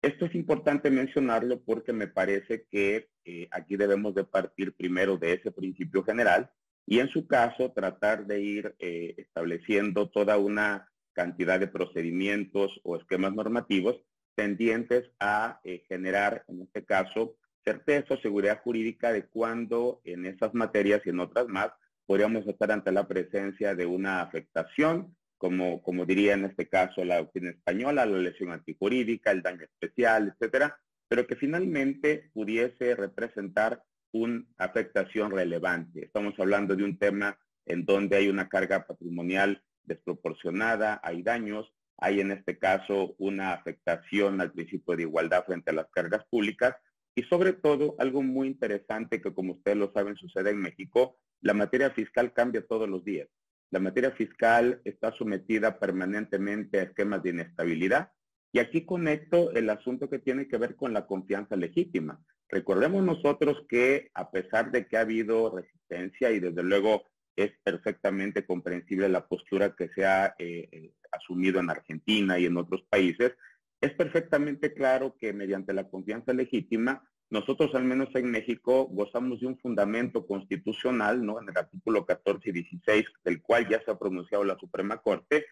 Esto es importante mencionarlo porque me parece que eh, aquí debemos de partir primero de ese principio general y en su caso tratar de ir eh, estableciendo toda una cantidad de procedimientos o esquemas normativos tendientes a eh, generar, en este caso, certeza o seguridad jurídica de cuándo en esas materias y en otras más podríamos estar ante la presencia de una afectación, como, como diría en este caso la doctrina española, la lesión antijurídica, el daño especial, etcétera, pero que finalmente pudiese representar una afectación relevante. Estamos hablando de un tema en donde hay una carga patrimonial desproporcionada, hay daños, hay en este caso una afectación al principio de igualdad frente a las cargas públicas y sobre todo algo muy interesante que como ustedes lo saben sucede en México, la materia fiscal cambia todos los días. La materia fiscal está sometida permanentemente a esquemas de inestabilidad Y aquí conecto el asunto que tiene que ver con la confianza legítima. Recordemos nosotros que a pesar de que ha habido resistencia y desde luego es perfectamente comprensible la postura que se ha eh, eh, asumido en Argentina y en otros países, es perfectamente claro que mediante la confianza legítima, nosotros al menos en México gozamos de un fundamento constitucional, ¿no? En el artículo 14 y 16, del cual ya se ha pronunciado la Suprema Corte,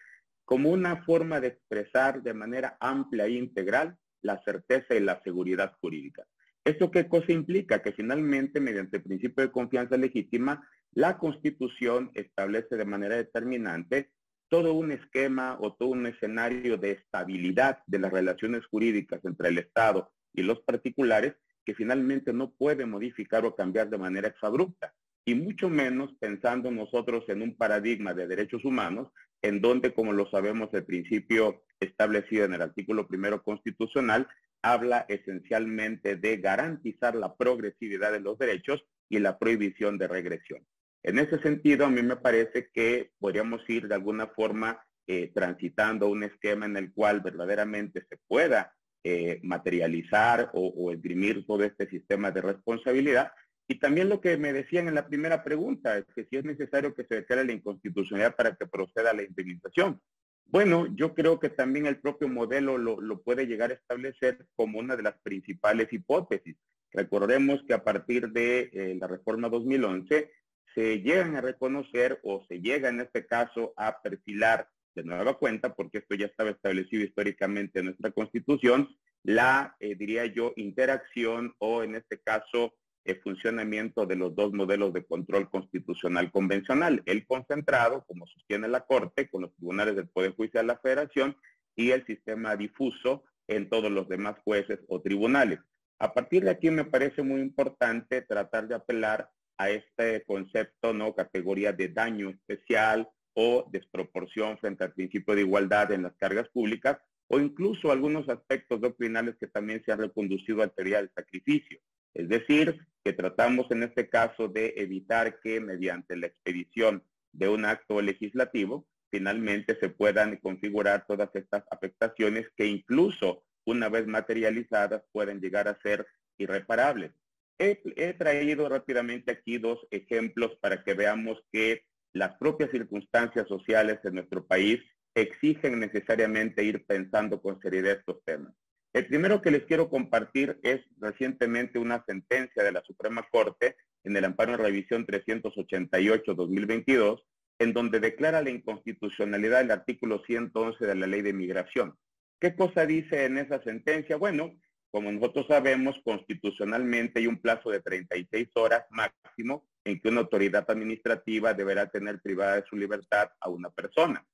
como una forma de expresar de manera amplia e integral la certeza y la seguridad jurídica. ¿Esto qué cosa implica? Que finalmente, mediante el principio de confianza legítima, la Constitución establece de manera determinante todo un esquema o todo un escenario de estabilidad de las relaciones jurídicas entre el Estado y los particulares que finalmente no puede modificar o cambiar de manera exabrupta y mucho menos pensando nosotros en un paradigma de derechos humanos, en donde, como lo sabemos, el principio establecido en el artículo primero constitucional habla esencialmente de garantizar la progresividad de los derechos y la prohibición de regresión. En ese sentido, a mí me parece que podríamos ir de alguna forma eh, transitando un esquema en el cual verdaderamente se pueda eh, materializar o, o esgrimir todo este sistema de responsabilidad y también lo que me decían en la primera pregunta, es que si es necesario que se declare la inconstitucionalidad para que proceda la indemnización. Bueno, yo creo que también el propio modelo lo, puede llegar a establecer como una de las principales hipótesis. Recordemos que a partir de eh, la reforma 2011 se llegan a reconocer o se llega en este caso a perfilar de nueva cuenta, porque esto ya estaba establecido históricamente en nuestra constitución, la, eh, diría yo, interacción o en este caso el funcionamiento de los dos modelos de control constitucional convencional, el concentrado, como sostiene la Corte, con los tribunales del Poder Judicial de la Federación, y el sistema difuso en todos los demás jueces o tribunales. A partir de aquí me parece muy importante tratar de apelar a este concepto, ¿no? Categoría de daño especial o desproporción frente al principio de igualdad en las cargas públicas, o incluso algunos aspectos doctrinales que también se han reconducido al teoría del sacrificio. Es decir, que tratamos en este caso de evitar que mediante la expedición de un acto legislativo, finalmente se puedan configurar todas estas afectaciones que incluso una vez materializadas pueden llegar a ser irreparables. He, traído rápidamente aquí dos ejemplos para que veamos que las propias circunstancias sociales en nuestro país exigen necesariamente ir pensando con seriedad estos temas. El primero que les quiero compartir es recientemente una sentencia de la Suprema Corte en el amparo en revisión 388-2022, en donde declara la inconstitucionalidad del artículo 111 de la Ley de Migración. ¿Qué cosa dice en esa sentencia? Bueno, como nosotros sabemos, constitucionalmente hay un plazo de 36 horas máximo en que una autoridad administrativa deberá tener privada de su libertad a una persona.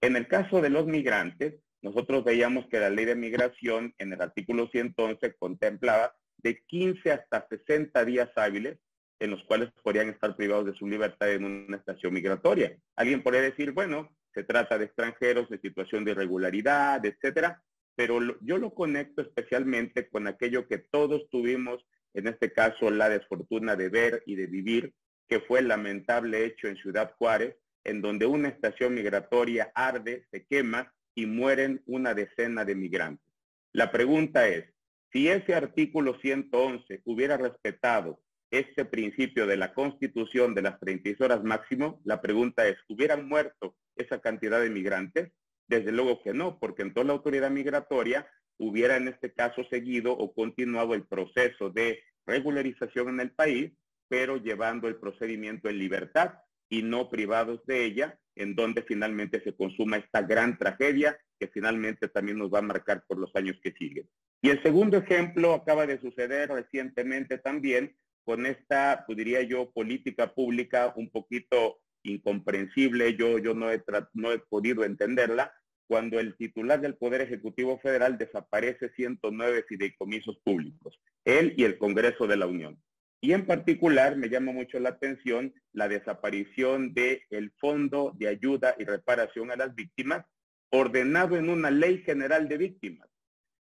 En el caso de los migrantes, nosotros veíamos que la ley de migración en el artículo 111 contemplaba de 15 hasta 60 días hábiles en los cuales podrían estar privados de su libertad en una estación migratoria. Alguien podría decir, bueno, se trata de extranjeros de situación de irregularidad, etcétera, pero yo lo conecto especialmente con aquello que todos tuvimos, en este caso la desfortuna de ver y de vivir, que fue el lamentable hecho en Ciudad Juárez, en donde una estación migratoria arde, se quema y mueren una decena de migrantes. La pregunta es, si ese artículo 111 hubiera respetado este principio de la constitución de las 36 horas máximo, la pregunta es, ¿hubieran muerto esa cantidad de migrantes? Desde luego que no, porque en toda la autoridad migratoria hubiera en este caso seguido o continuado el proceso de regularización en el país, pero llevando el procedimiento en libertad y no privados de ella, en donde finalmente se consuma esta gran tragedia que finalmente también nos va a marcar por los años que siguen. Y el segundo ejemplo acaba de suceder recientemente también con esta, pues diría yo, política pública un poquito incomprensible, yo, yo no, he no he podido entenderla, cuando el titular del Poder Ejecutivo Federal desaparece 109 fideicomisos públicos, él y el Congreso de la Unión. Y en particular me llama mucho la atención la desaparición del el Fondo de Ayuda y Reparación a las Víctimas, ordenado en una ley general de víctimas.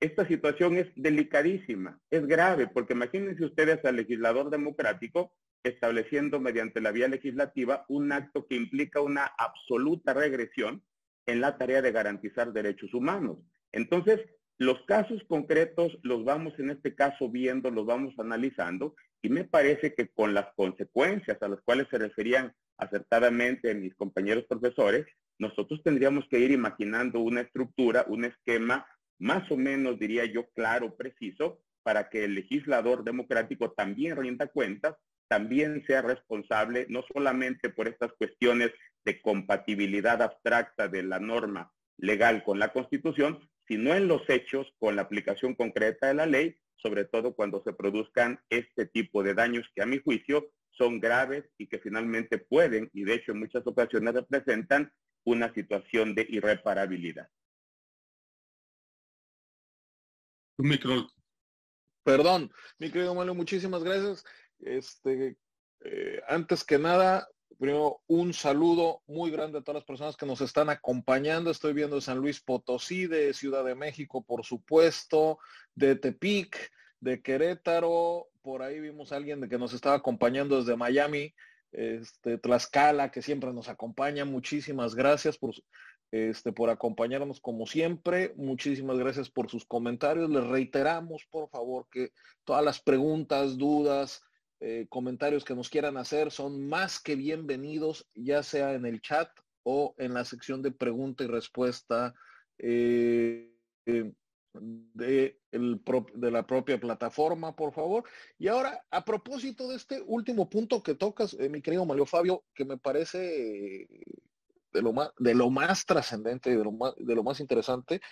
Esta situación es delicadísima, es grave, porque imagínense ustedes al legislador democrático estableciendo mediante la vía legislativa un acto que implica una absoluta regresión en la tarea de garantizar derechos humanos. Entonces, Los casos concretos los vamos en este caso viendo, los vamos analizando y me parece que con las consecuencias a las cuales se referían acertadamente mis compañeros profesores, nosotros tendríamos que ir imaginando una estructura, un esquema más o menos, diría yo, claro, preciso, para que el legislador democrático también rinda cuentas, también sea responsable, no solamente por estas cuestiones de compatibilidad abstracta de la norma legal con la Constitución, sino en los hechos con la aplicación concreta de la ley, sobre todo cuando se produzcan este tipo de daños que a mi juicio son graves y que finalmente pueden, y de hecho en muchas ocasiones representan, una situación de irreparabilidad. Micro. Perdón, mi querido Manuel, muchísimas gracias. Este, eh, antes que nada, primero un saludo muy grande a todas las personas que nos están acompañando. Estoy viendo de San Luis Potosí, de Ciudad de México, por supuesto, de Tepic, de Querétaro. Por ahí vimos a alguien de que nos estaba acompañando desde Miami, este, Tlaxcala, que siempre nos acompaña. Muchísimas gracias por, este, por acompañarnos como siempre. Muchísimas gracias por sus comentarios. Les reiteramos, por favor, que todas las preguntas, dudas, eh, comentarios que nos quieran hacer son más que bienvenidos, ya sea en el chat o en la sección de pregunta y respuesta eh, eh, de, de, la propia plataforma, por favor. Y ahora, a propósito de este último punto que tocas, mi querido Mario Fabio, que me parece de lo más, de lo más trascendente, de lo más, de lo más interesante,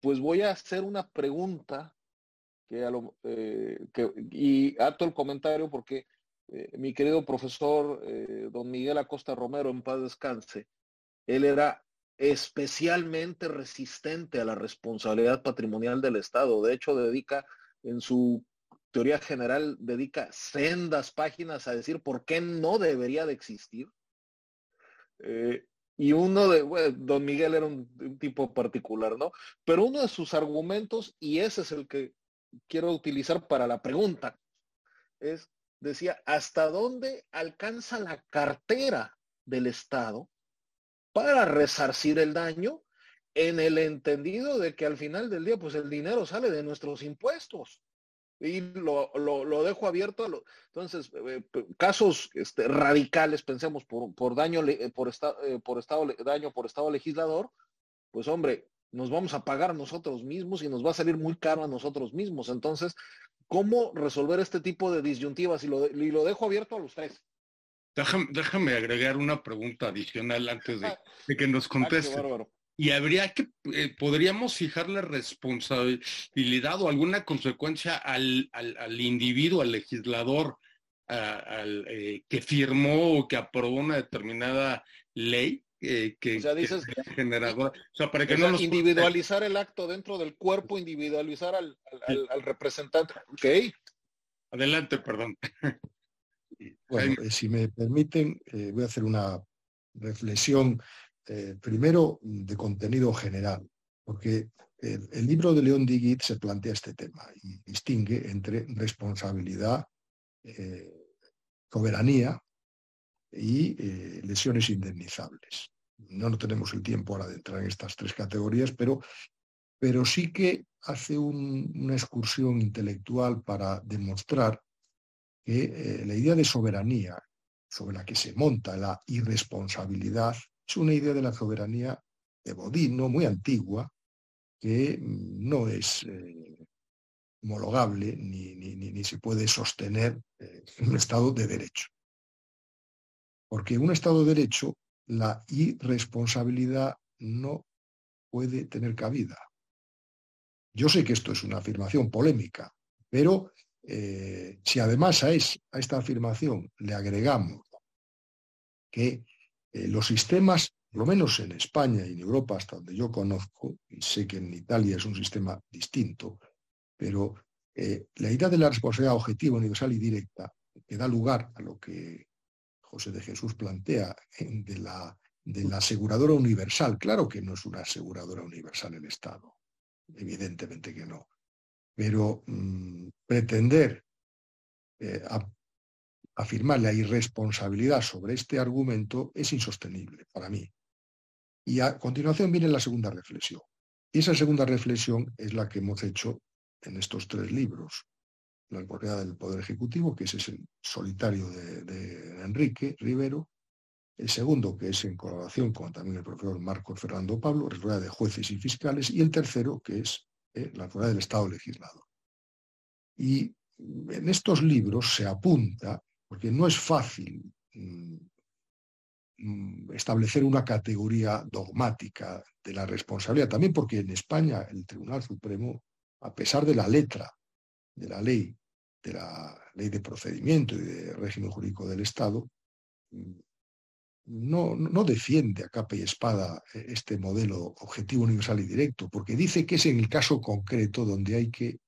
pues voy a hacer una pregunta que, a lo, eh, que y acto el comentario porque eh, mi querido profesor eh, don Miguel Acosta Romero, en paz descanse, él era especialmente resistente a la responsabilidad patrimonial del Estado. De hecho, dedica en su teoría general, dedica sendas páginas a decir por qué no debería de existir. y uno de, bueno, don Miguel era un, tipo particular, ¿no? Pero uno de sus argumentos, y ese es el que quiero utilizar para la pregunta es, decía, ¿hasta dónde alcanza la cartera del Estado para resarcir el daño en el entendido de que al final del día, pues el dinero sale de nuestros impuestos? Y lo, lo, dejo abierto. A lo, entonces, eh, casos este, radicales, pensemos, por, por daño, por, eh, por estado, daño por estado legislador, pues hombre, nos vamos a pagar nosotros mismos y nos va a salir muy caro a nosotros mismos. Entonces, ¿cómo resolver este tipo de disyuntivas? Y lo, y lo dejo abierto a los tres. Déjame, agregar una pregunta adicional antes de, que nos ah, conteste. y habría que, eh, podríamos fijarle responsabilidad o alguna consecuencia al, al, individuo, al legislador, al, eh, que firmó o que aprobó una determinada ley que, o sea, dices, generador. O sea, para que no individualizar el acto dentro del cuerpo, individualizar al, al, representante. Ok. Adelante, perdón. Bueno, eh, si me permiten, eh, voy a hacer una reflexión eh, primero de contenido general, porque el, el, libro de León Digit se plantea este tema y distingue entre responsabilidad, soberanía y eh, lesiones indemnizables. No, no tenemos el tiempo ahora de entrar en estas tres categorías, pero, pero sí que hace una excursión intelectual para demostrar que eh, la idea de soberanía sobre la que se monta la irresponsabilidad es una idea de la soberanía de Bodino muy antigua que mm, no es eh, homologable ni, ni, ni, se puede sostener en un Estado de derecho. Porque en un Estado de Derecho la irresponsabilidad no puede tener cabida. Yo sé que esto es una afirmación polémica, pero eh, si además a, esta afirmación le agregamos que eh, los sistemas, por lo menos en España y en Europa, hasta donde yo conozco, y sé que en Italia es un sistema distinto, pero eh, la idea de la responsabilidad objetiva, universal y directa, que da lugar a lo que José de Jesús plantea de la, de la aseguradora universal. Claro que no es una aseguradora universal el Estado, evidentemente que no. Pero mm, pretender eh, afirmar la irresponsabilidad sobre este argumento es insostenible para mí. Y a continuación viene la segunda reflexión. Y esa segunda reflexión es la que hemos hecho en estos tres libros. La Correa del Poder Ejecutivo, que ese es el solitario de, Enrique Rivero. El segundo, que es en colaboración con también el profesor Marcos Fernando Pablo, Rueda de Jueces y Fiscales. Y el tercero, que es eh, la Rueda del Estado Legislador. Y en estos libros se apunta, porque no es fácil mm, mm, establecer una categoría dogmática de la responsabilidad, también porque en España el Tribunal Supremo, a pesar de la letra de la ley, de la ley de procedimiento y de régimen jurídico del Estado, mm, no, no, defiende a capa y espada este modelo objetivo, universal y directo, porque dice que es en el caso concreto donde hay que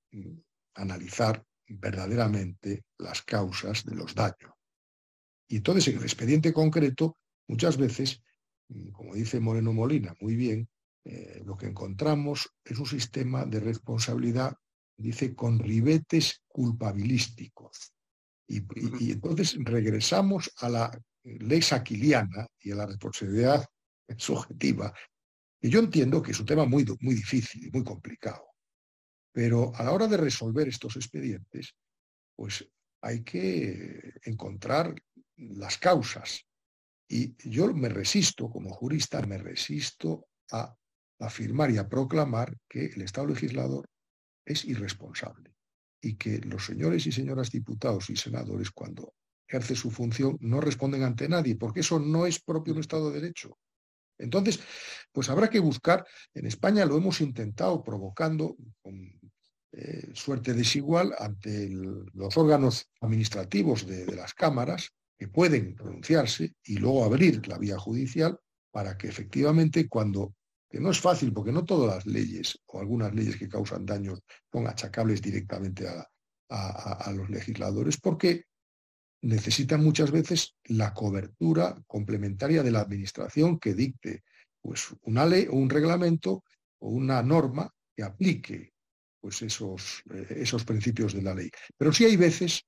analizar verdaderamente las causas de los daños. Y entonces en el expediente concreto, muchas veces, mm, como dice Moreno Molina muy bien, eh, lo que encontramos es un sistema de responsabilidad, dice, con ribetes culpabilísticos. Y, entonces regresamos a la ley saquiliana y a la responsabilidad subjetiva, que yo entiendo que es un tema muy, muy difícil y muy complicado. Pero a la hora de resolver estos expedientes, pues hay que encontrar las causas. Y yo me resisto, como jurista, me resisto a afirmar y a proclamar que el Estado legislador es irresponsable y que los señores y señoras diputados y senadores, cuando ejerce su función, no responden ante nadie, porque eso no es propio de un Estado de Derecho. Entonces, pues habrá que buscar, en España lo hemos intentado provocando con eh, suerte desigual ante los órganos administrativos de, las cámaras que pueden pronunciarse y luego abrir la vía judicial para que efectivamente cuando, que no es fácil porque no todas las leyes o algunas leyes que causan daños son achacables directamente a, los legisladores, porque necesitan muchas veces la cobertura complementaria de la administración que dicte pues, una ley o un reglamento o una norma que aplique pues esos, eh, esos principios de la ley. Pero sí hay veces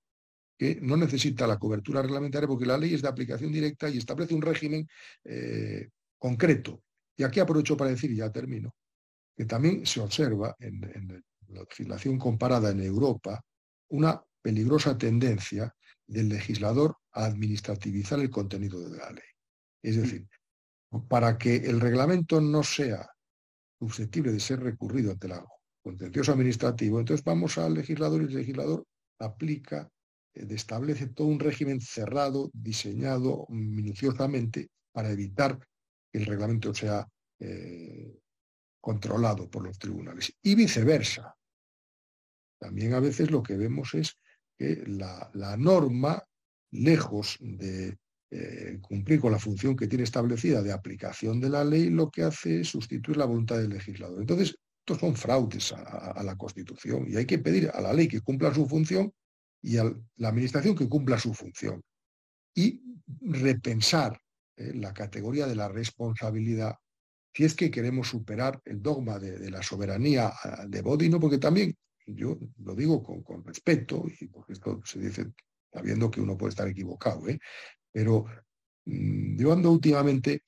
que no necesita la cobertura reglamentaria porque la ley es de aplicación directa y establece un régimen eh, concreto. Y aquí aprovecho para decir, y ya termino, que también se observa en, en la legislación comparada en Europa una peligrosa tendencia del legislador a administrativizar el contenido de la ley. Es decir, para que el reglamento no sea susceptible de ser recurrido ante la contencioso administrativo. Entonces vamos al legislador y el legislador aplica, eh, establece todo un régimen cerrado, diseñado minuciosamente para evitar el reglamento sea eh, controlado por los tribunales. Y viceversa. También a veces lo que vemos es que la, norma, lejos de eh, cumplir con la función que tiene establecida de aplicación de la ley, lo que hace es sustituir la voluntad del legislador. Entonces, estos son fraudes a, la Constitución y hay que pedir a la ley que cumpla su función y a la Administración que cumpla su función. Y repensar eh, la categoría de la responsabilidad si es que queremos superar el dogma de, la soberanía ah, de Bodino, porque también, yo lo digo con, respeto, y porque esto se dice sabiendo que uno puede estar equivocado, ¿eh? pero mm, yo ando últimamente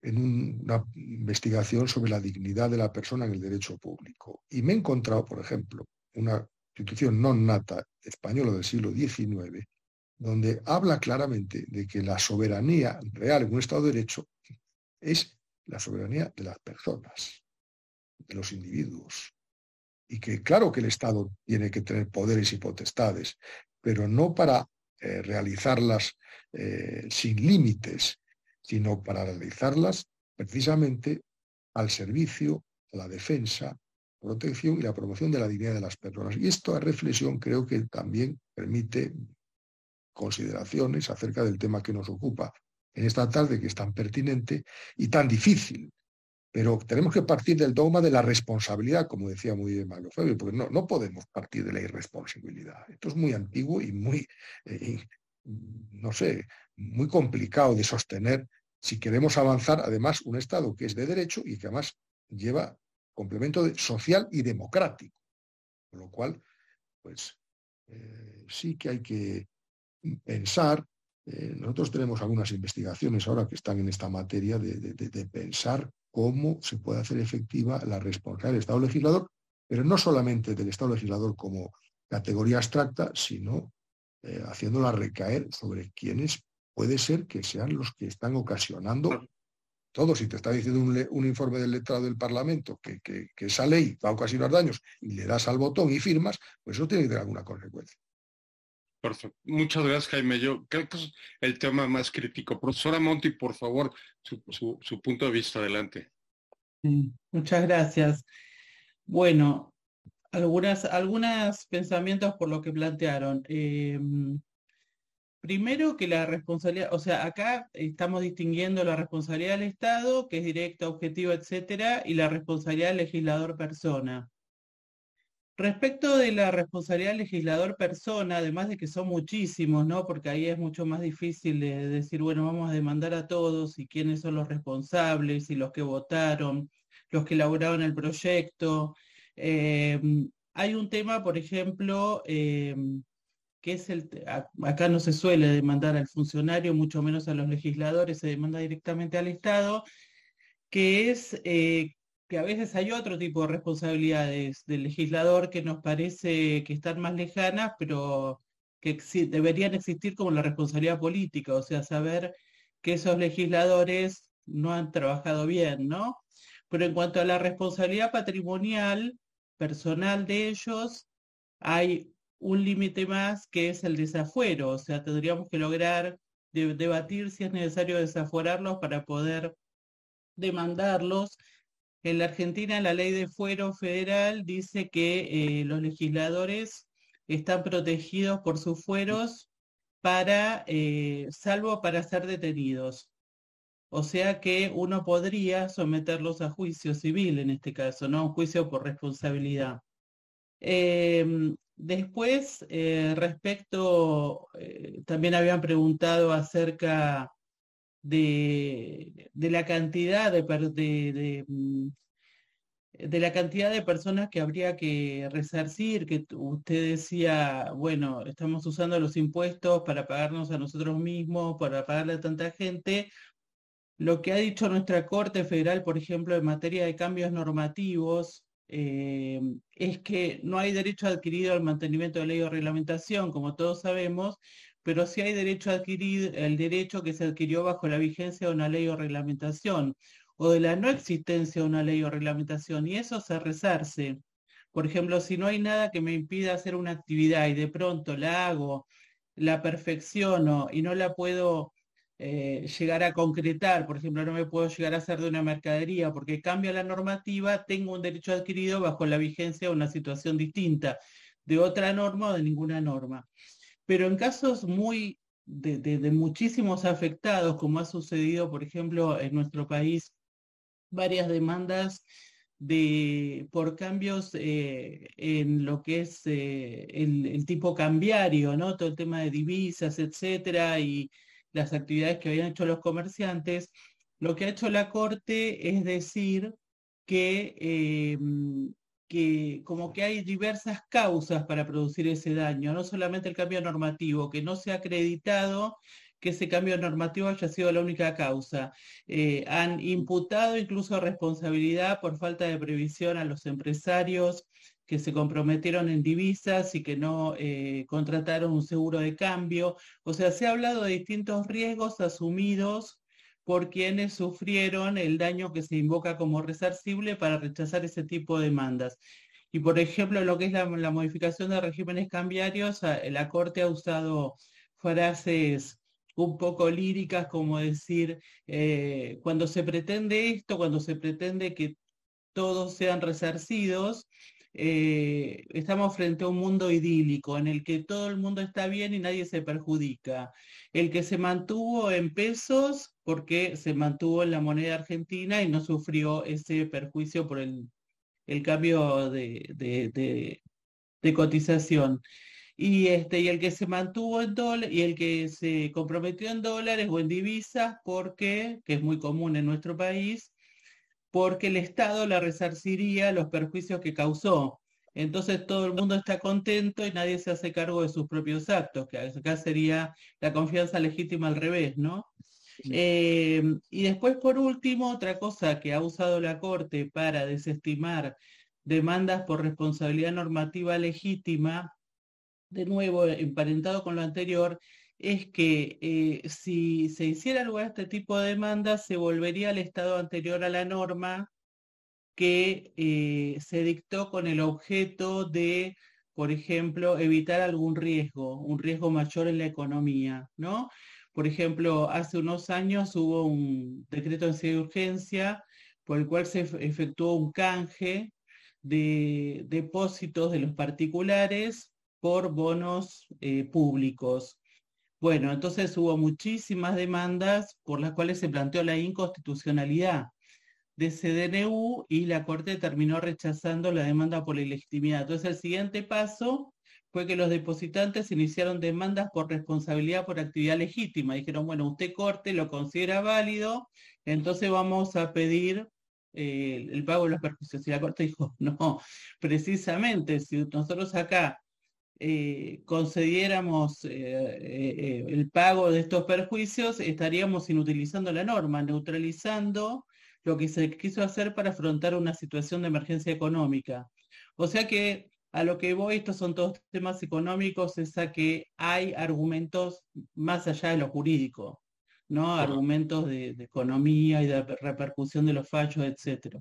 en una investigación sobre la dignidad de la persona en el derecho público. Y me he encontrado, por ejemplo, una institución non nata española del siglo XIX, donde habla claramente de que la soberanía real en un Estado de Derecho es la soberanía de las personas, de los individuos. Y que claro que el Estado tiene que tener poderes y potestades, pero no para eh, realizarlas eh, sin límites, sino para realizarlas precisamente al servicio, a la defensa, protección y la promoción de la dignidad de las personas. Y esta reflexión creo que también permite consideraciones acerca del tema que nos ocupa en esta tarde, que es tan pertinente y tan difícil. Pero tenemos que partir del dogma de la responsabilidad, como decía muy bien Mario Fabio, porque no, no podemos partir de la irresponsabilidad. Esto es muy antiguo y muy, eh, no sé, muy complicado de sostener si queremos avanzar, además, un Estado que es de derecho y que además lleva complemento social y democrático. Con lo cual, pues eh, sí que hay que pensar, eh, nosotros tenemos algunas investigaciones ahora que están en esta materia de, pensar cómo se puede hacer efectiva la responsabilidad del Estado legislador, pero no solamente del Estado legislador como categoría abstracta, sino eh, haciéndola recaer sobre quienes puede ser que sean los que están ocasionando todo. Si te está diciendo un, informe del letrado del Parlamento que, que, esa ley va a ocasionar daños y le das al botón y firmas, pues eso tiene que tener alguna consecuencia. Perfecto. Muchas gracias, Jaime. Yo creo que es el tema más crítico. Profesora Monti, por favor, su, punto de vista, adelante. muchas gracias. Bueno, algunas, algunos pensamientos por lo que plantearon. Em, Primero que la responsabilidad, o sea, acá estamos distinguiendo la responsabilidad del Estado, que es directa, objetiva, etcétera, y la responsabilidad del legislador persona. Respecto de la responsabilidad legislador persona, además de que son muchísimos, ¿no? Porque ahí es mucho más difícil de decir, bueno, vamos a demandar a todos y quiénes son los responsables y los que votaron, los que elaboraron el proyecto. Eh, hay un tema, por ejemplo, eh, que es el, acá no se suele demandar al funcionario, mucho menos a los legisladores, se demanda directamente al Estado, que es eh, que a veces hay otro tipo de responsabilidades del legislador que nos parece que están más lejanas, pero que deberían existir como la responsabilidad política, o sea, saber que esos legisladores no han trabajado bien, ¿no? Pero en cuanto a la responsabilidad patrimonial personal de ellos, hay un límite más que es el desafuero, o sea, tendríamos que lograr debatir si es necesario desaforarlos para poder demandarlos. En la Argentina la ley de fuero federal dice que eh, los legisladores están protegidos por sus fueros para, eh, salvo para ser detenidos. O sea que uno podría someterlos a juicio civil en este caso, no un juicio por responsabilidad. Em, Después, eh, respecto, también habían preguntado acerca de, la cantidad de, mm, de, la cantidad de personas que habría que resarcir, que usted decía, bueno, estamos usando los impuestos para pagarnos a nosotros mismos, para pagarle a tanta gente. Lo que ha dicho nuestra Corte Federal, por ejemplo, en materia de cambios normativos, eh, es que no hay derecho adquirido al mantenimiento de ley o reglamentación, como todos sabemos, pero sí hay derecho adquirido, el derecho que se adquirió bajo la vigencia de una ley o reglamentación, o de la no existencia de una ley o reglamentación, y eso se rezarse. Por ejemplo, si no hay nada que me impida hacer una actividad y de pronto la hago, la perfecciono y no la puedo eh, llegar a concretar, por ejemplo, no me puedo llegar a hacer de una mercadería porque cambia la normativa, tengo un derecho adquirido bajo la vigencia de una situación distinta, de otra norma o de ninguna norma. Pero en casos muy de, muchísimos afectados, como ha sucedido, por ejemplo, en nuestro país, varias demandas de, por cambios eh, en lo que es eh, el, tipo cambiario, ¿no? Todo el tema de divisas, etcétera, y las actividades que habían hecho los comerciantes, lo que ha hecho la Corte es decir que, em, que como que hay diversas causas para producir ese daño, no solamente el cambio normativo, que no se ha acreditado que ese cambio normativo haya sido la única causa. Eh, han imputado incluso responsabilidad por falta de previsión a los empresarios que se comprometieron en divisas y que no eh, contrataron un seguro de cambio. O sea, se ha hablado de distintos riesgos asumidos por quienes sufrieron el daño que se invoca como resarcible para rechazar ese tipo de demandas. Y por ejemplo, lo que es la, modificación de regímenes cambiarios, la Corte ha usado frases un poco líricas como decir, eh, cuando se pretende esto, cuando se pretende que todos sean resarcidos, eh, estamos frente a un mundo idílico en el que todo el mundo está bien y nadie se perjudica. El que se mantuvo en pesos porque se mantuvo en la moneda argentina y no sufrió ese perjuicio por el, cambio de, cotización. Y, este, y el que se mantuvo en dólares y el que se comprometió en dólares o en divisas porque, que es muy común en nuestro país, porque el Estado la resarciría los perjuicios que causó. Entonces todo el mundo está contento y nadie se hace cargo de sus propios actos, que acá sería la confianza legítima al revés, ¿no? Eh, y después, por último, otra cosa que ha usado la Corte para desestimar demandas por responsabilidad normativa legítima, de nuevo, emparentado con lo anterior, es que eh, si se hiciera lugar a este tipo de demandas, se volvería al estado anterior a la norma que eh, se dictó con el objeto de, por ejemplo, evitar algún riesgo, un riesgo mayor en la economía, ¿no? Por ejemplo, hace unos años hubo un decreto de urgencia por el cual se efectuó un canje de depósitos de los particulares por bonos eh, públicos. Bueno, entonces hubo muchísimas demandas por las cuales se planteó la inconstitucionalidad de CDNU y la Corte terminó rechazando la demanda por ilegitimidad. Entonces el siguiente paso fue que los depositantes iniciaron demandas por responsabilidad por actividad legítima. Dijeron, bueno, usted Corte lo considera válido, entonces vamos a pedir eh, el pago de los perjuicios. Y la Corte dijo, no, precisamente, si nosotros acá eh, concediéramos eh, el pago de estos perjuicios, estaríamos inutilizando la norma, neutralizando lo que se quiso hacer para afrontar una situación de emergencia económica. O sea que a lo que voy, estos son todos temas económicos, es a que hay argumentos más allá de lo jurídico, ¿no? Argumentos de, economía y de repercusión de los fallos, etcétera.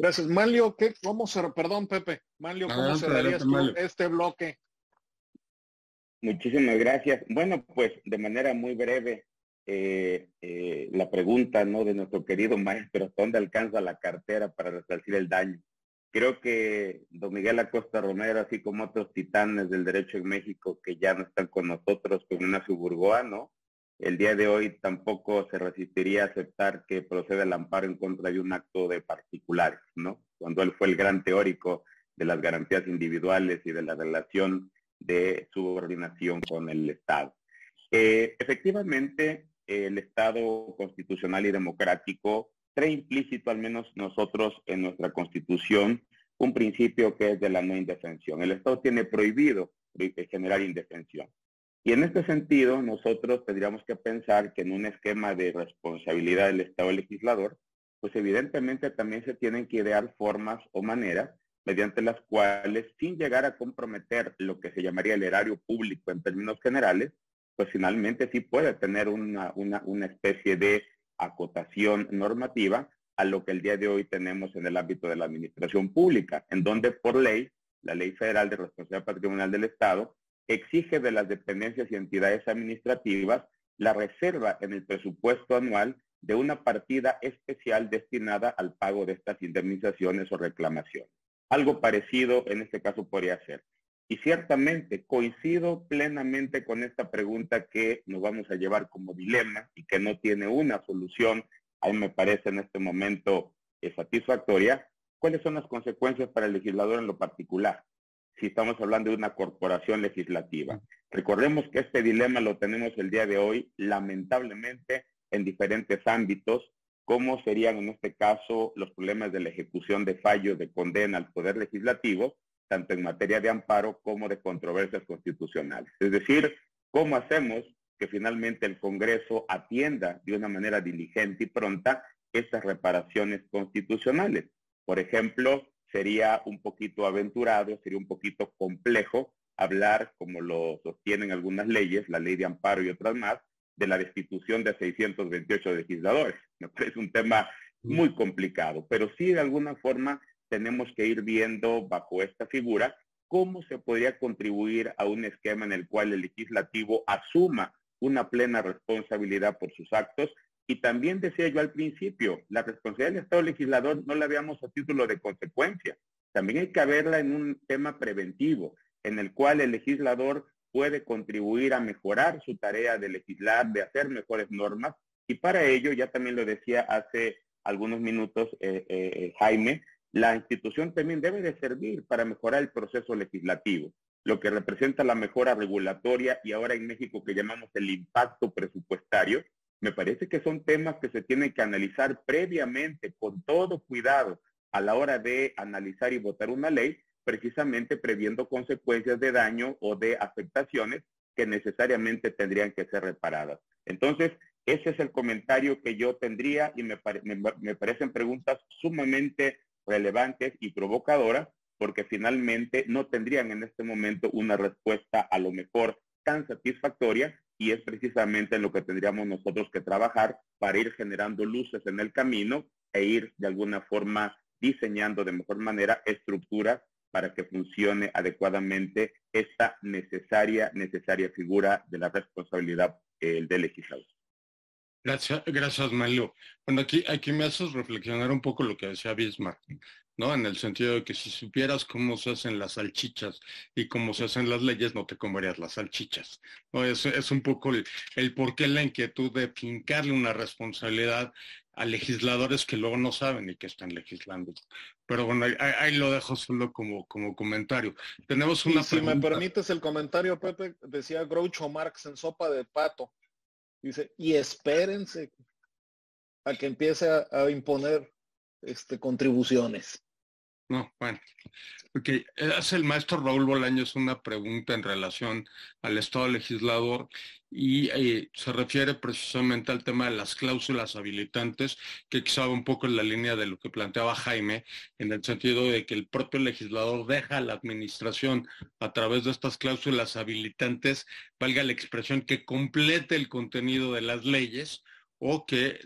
Gracias. Manlio, ¿qué, ¿cómo se, perdón Pepe, Manlio, ¿cómo cerrarías este bloque? Muchísimas gracias. Bueno, pues de manera muy breve, eh, eh, la pregunta ¿no? de nuestro querido maestro, ¿dónde alcanza la cartera para resarcir el daño? Creo que don Miguel Acosta Romero, así como otros titanes del derecho en México que ya no están con nosotros, con una suburgoa, ¿no? El día de hoy tampoco se resistiría a aceptar que proceda el amparo en contra de un acto de particulares, ¿no? Cuando él fue el gran teórico de las garantías individuales y de la relación de subordinación con el Estado. Eh, efectivamente, el Estado constitucional y democrático trae implícito, al menos nosotros en nuestra constitución, un principio que es de la no indefensión. El Estado tiene prohibido generar indefensión. Y en este sentido, nosotros tendríamos que pensar que en un esquema de responsabilidad del Estado legislador, pues evidentemente también se tienen que idear formas o maneras mediante las cuales, sin llegar a comprometer lo que se llamaría el erario público en términos generales, pues finalmente sí puede tener una, una, especie de acotación normativa a lo que el día de hoy tenemos en el ámbito de la administración pública, en donde por ley, la Ley Federal de Responsabilidad Patrimonial del Estado, exige de las dependencias y entidades administrativas la reserva en el presupuesto anual de una partida especial destinada al pago de estas indemnizaciones o reclamaciones. Algo parecido en este caso podría ser y ciertamente coincido plenamente con esta pregunta que nos vamos a llevar como dilema y que no tiene una solución, a mí me parece en este momento satisfactoria. ¿Cuáles son las consecuencias para el legislador en lo particular? Si estamos hablando de una corporación legislativa. Recordemos que este dilema lo tenemos el día de hoy, lamentablemente, en diferentes ámbitos, como serían en este caso los problemas de la ejecución de fallos de condena al Poder Legislativo, tanto en materia de amparo como de controversias constitucionales. Es decir, ¿cómo hacemos que finalmente el Congreso atienda de una manera diligente y pronta estas reparaciones constitucionales? Por ejemplo, sería un poquito aventurado, sería un poquito complejo hablar, como lo sostienen algunas leyes, la ley de amparo y otras más, de la destitución de 628 legisladores. Me parece un tema muy complicado, pero sí de alguna forma tenemos que ir viendo bajo esta figura cómo se podría contribuir a un esquema en el cual el legislativo asuma una plena responsabilidad por sus actos. Y también decía yo al principio, la responsabilidad del Estado legislador no la veamos a título de consecuencia. También hay que verla en un tema preventivo, en el cual el legislador puede contribuir a mejorar su tarea de legislar, de hacer mejores normas. Y para ello, ya también lo decía hace algunos minutos eh, eh, Jaime, la institución también debe de servir para mejorar el proceso legislativo, lo que representa la mejora regulatoria y ahora en México que llamamos el impacto presupuestario. Me parece que son temas que se tienen que analizar previamente con todo cuidado a la hora de analizar y votar una ley, precisamente previendo consecuencias de daño o de afectaciones que necesariamente tendrían que ser reparadas. Entonces, ese es el comentario que yo tendría y me, me, parecen preguntas sumamente relevantes y provocadoras porque finalmente no tendrían en este momento una respuesta a lo mejor tan satisfactoria y es precisamente en lo que tendríamos nosotros que trabajar para ir generando luces en el camino e ir de alguna forma diseñando de mejor manera estructuras para que funcione adecuadamente esta necesaria, necesaria figura de la responsabilidad eh, del legislador. Gracias, gracias Mario. Bueno, aquí, aquí me haces reflexionar un poco lo que decía Bismarck, ¿no? En el sentido de que si supieras cómo se hacen las salchichas y cómo se hacen las leyes, no te comerías las salchichas. ¿no? Es, es un poco el, el por qué la inquietud de fincarle una responsabilidad a legisladores que luego no saben y que están legislando. Pero bueno, ahí, lo dejo solo como, como comentario. Tenemos una Si me permites el comentario, Pepe, decía Groucho Marx en Sopa de Pato. Dice, y espérense a que empiece a, imponer este, contribuciones. No, bueno. Ok, hace el maestro Raúl Bolaños una pregunta en relación al Estado legislador y eh, se refiere precisamente al tema de las cláusulas habilitantes, que quizá un poco en la línea de lo que planteaba Jaime, en el sentido de que el propio legislador deja a la administración a través de estas cláusulas habilitantes, valga la expresión, que complete el contenido de las leyes o que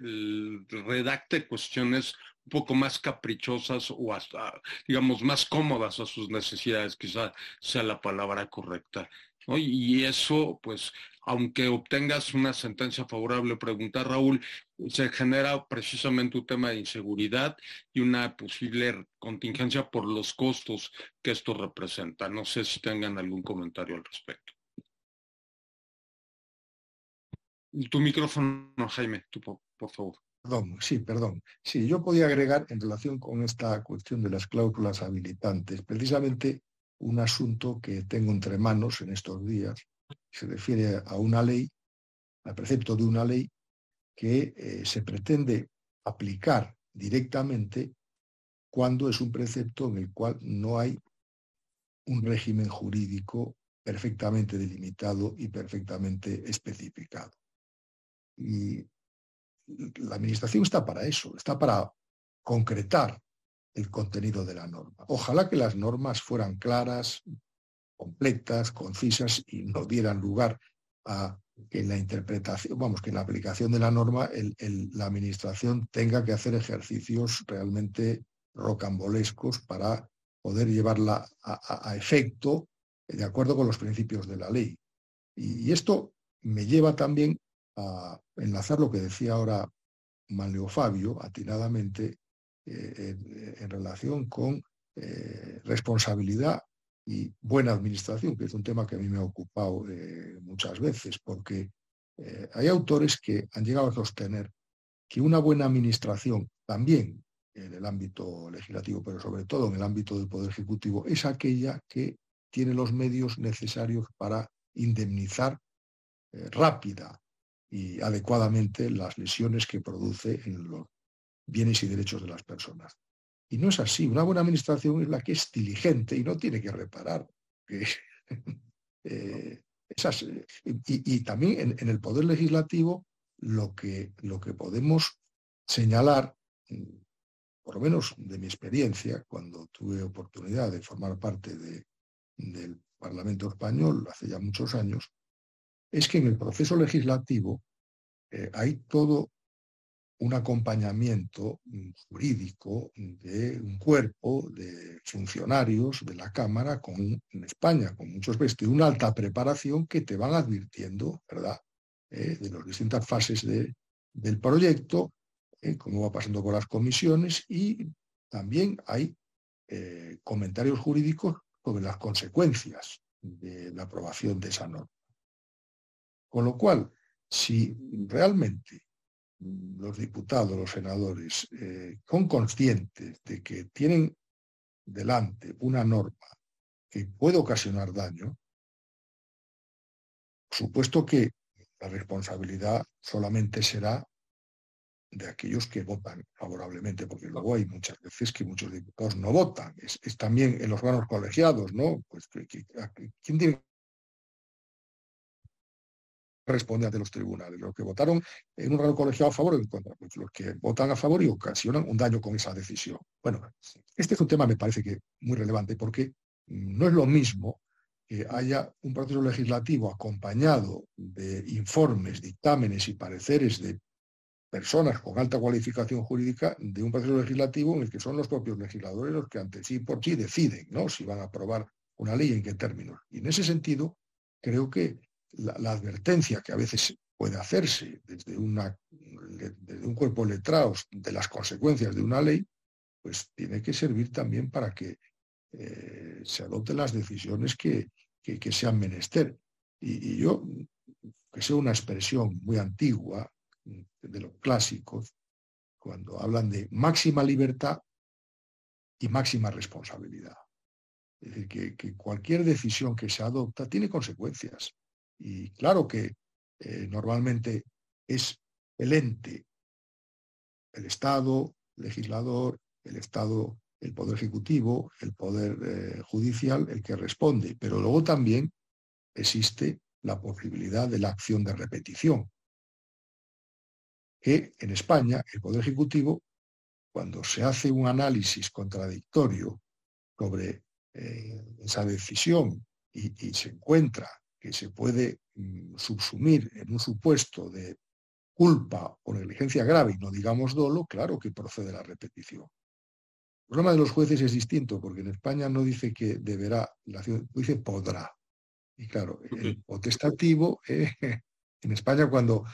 redacte cuestiones un poco más caprichosas o hasta, digamos, más cómodas a sus necesidades, quizá sea la palabra correcta. Y eso, pues, aunque obtengas una sentencia favorable, pregunta Raúl, se genera precisamente un tema de inseguridad y una posible contingencia por los costos que esto representa. No sé si tengan algún comentario al respecto. Tu micrófono, Jaime, tú, por favor. Perdón, sí, perdón. Sí, yo podía agregar en relación con esta cuestión de las cláusulas habilitantes, precisamente un asunto que tengo entre manos en estos días, se refiere a una ley, al precepto de una ley que eh, se pretende aplicar directamente cuando es un precepto en el cual no hay un régimen jurídico perfectamente delimitado y perfectamente especificado. Y la Administración está para eso, está para concretar el contenido de la norma. Ojalá que las normas fueran claras, completas, concisas y no dieran lugar a que en la interpretación, vamos, que en la aplicación de la norma la Administración tenga que hacer ejercicios realmente rocambolescos para poder llevarla a, efecto de acuerdo con los principios de la ley. y esto me lleva también a enlazar lo que decía ahora Manlio Fabio, atinadamente, eh, en, relación con eh, responsabilidad y buena administración, que es un tema que a mí me ha ocupado eh, muchas veces, porque hay autores que han llegado a sostener que una buena administración, también en el ámbito legislativo, pero sobre todo en el ámbito del Poder Ejecutivo, es aquella que tiene los medios necesarios para indemnizar rápida y adecuadamente las lesiones que produce en los bienes y derechos de las personas. Y no es así. Una buena administración es la que es diligente y no tiene que reparar. Eh, y, también en, el poder legislativo lo que, lo que podemos señalar, por lo menos de mi experiencia, cuando tuve oportunidad de formar parte de, del Parlamento español hace ya muchos años, es que en el proceso legislativo eh, hay todo un acompañamiento mm, jurídico de un cuerpo de funcionarios de la Cámara con, en España, con muchos veces, una alta preparación que te van advirtiendo, ¿verdad?, eh, de las distintas fases de, del proyecto, eh, cómo va pasando con las comisiones y también hay comentarios jurídicos sobre las consecuencias de la aprobación de esa norma. Con lo cual, si realmente los diputados, los senadores, eh, son conscientes de que tienen delante una norma que puede ocasionar daño, supuesto que la responsabilidad solamente será de aquellos que votan favorablemente, porque luego hay muchas veces que muchos diputados no votan. Es, también en los órganos colegiados, ¿no? Pues ¿quién tiene responde ante los tribunales. Los que votaron en un raro colegiado a favor o en contra, pues los que votan a favor y ocasionan un daño con esa decisión. Bueno, este es un tema, me parece que muy relevante, porque no es lo mismo que haya un proceso legislativo acompañado de informes, dictámenes y pareceres de personas con alta cualificación jurídica de un proceso legislativo en el que son los propios legisladores los que ante sí por sí deciden ¿no? si van a aprobar una ley en qué términos. Y en ese sentido, creo que la, advertencia que a veces puede hacerse desde, un cuerpo de letrados de las consecuencias de una ley, pues tiene que servir también para que eh, se adopten las decisiones que, que, sean menester. Y, yo, que sea una expresión muy antigua de los clásicos, cuando hablan de máxima libertad y máxima responsabilidad. Es decir, que cualquier decisión que se adopta tiene consecuencias. Y claro que eh, normalmente es el ente, el Estado, legislador, el Estado, el Poder Ejecutivo, el Poder eh, Judicial, el que responde. Pero luego también existe la posibilidad de la acción de repetición, que en España el Poder Ejecutivo, cuando se hace un análisis contradictorio sobre eh, esa decisión y, se encuentra que se puede mm, subsumir en un supuesto de culpa o negligencia grave y no digamos dolo, claro que procede la repetición. El problema de los jueces es distinto porque en España no dice que deberá, dice podrá. Y claro, el potestativo, eh, en España cuando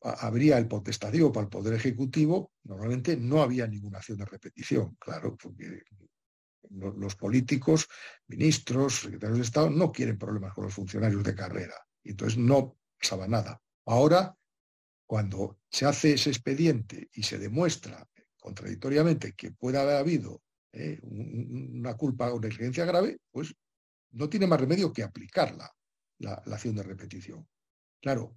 habría el potestativo para el Poder Ejecutivo, normalmente no había ninguna acción de repetición, claro, porque los políticos, ministros, secretarios de Estado, no quieren problemas con los funcionarios de carrera. Y entonces no pasaba nada. Ahora, cuando se hace ese expediente y se demuestra contradictoriamente que puede haber habido eh, una culpa o negligencia grave, pues no tiene más remedio que aplicarla, la, la acción de repetición. Claro,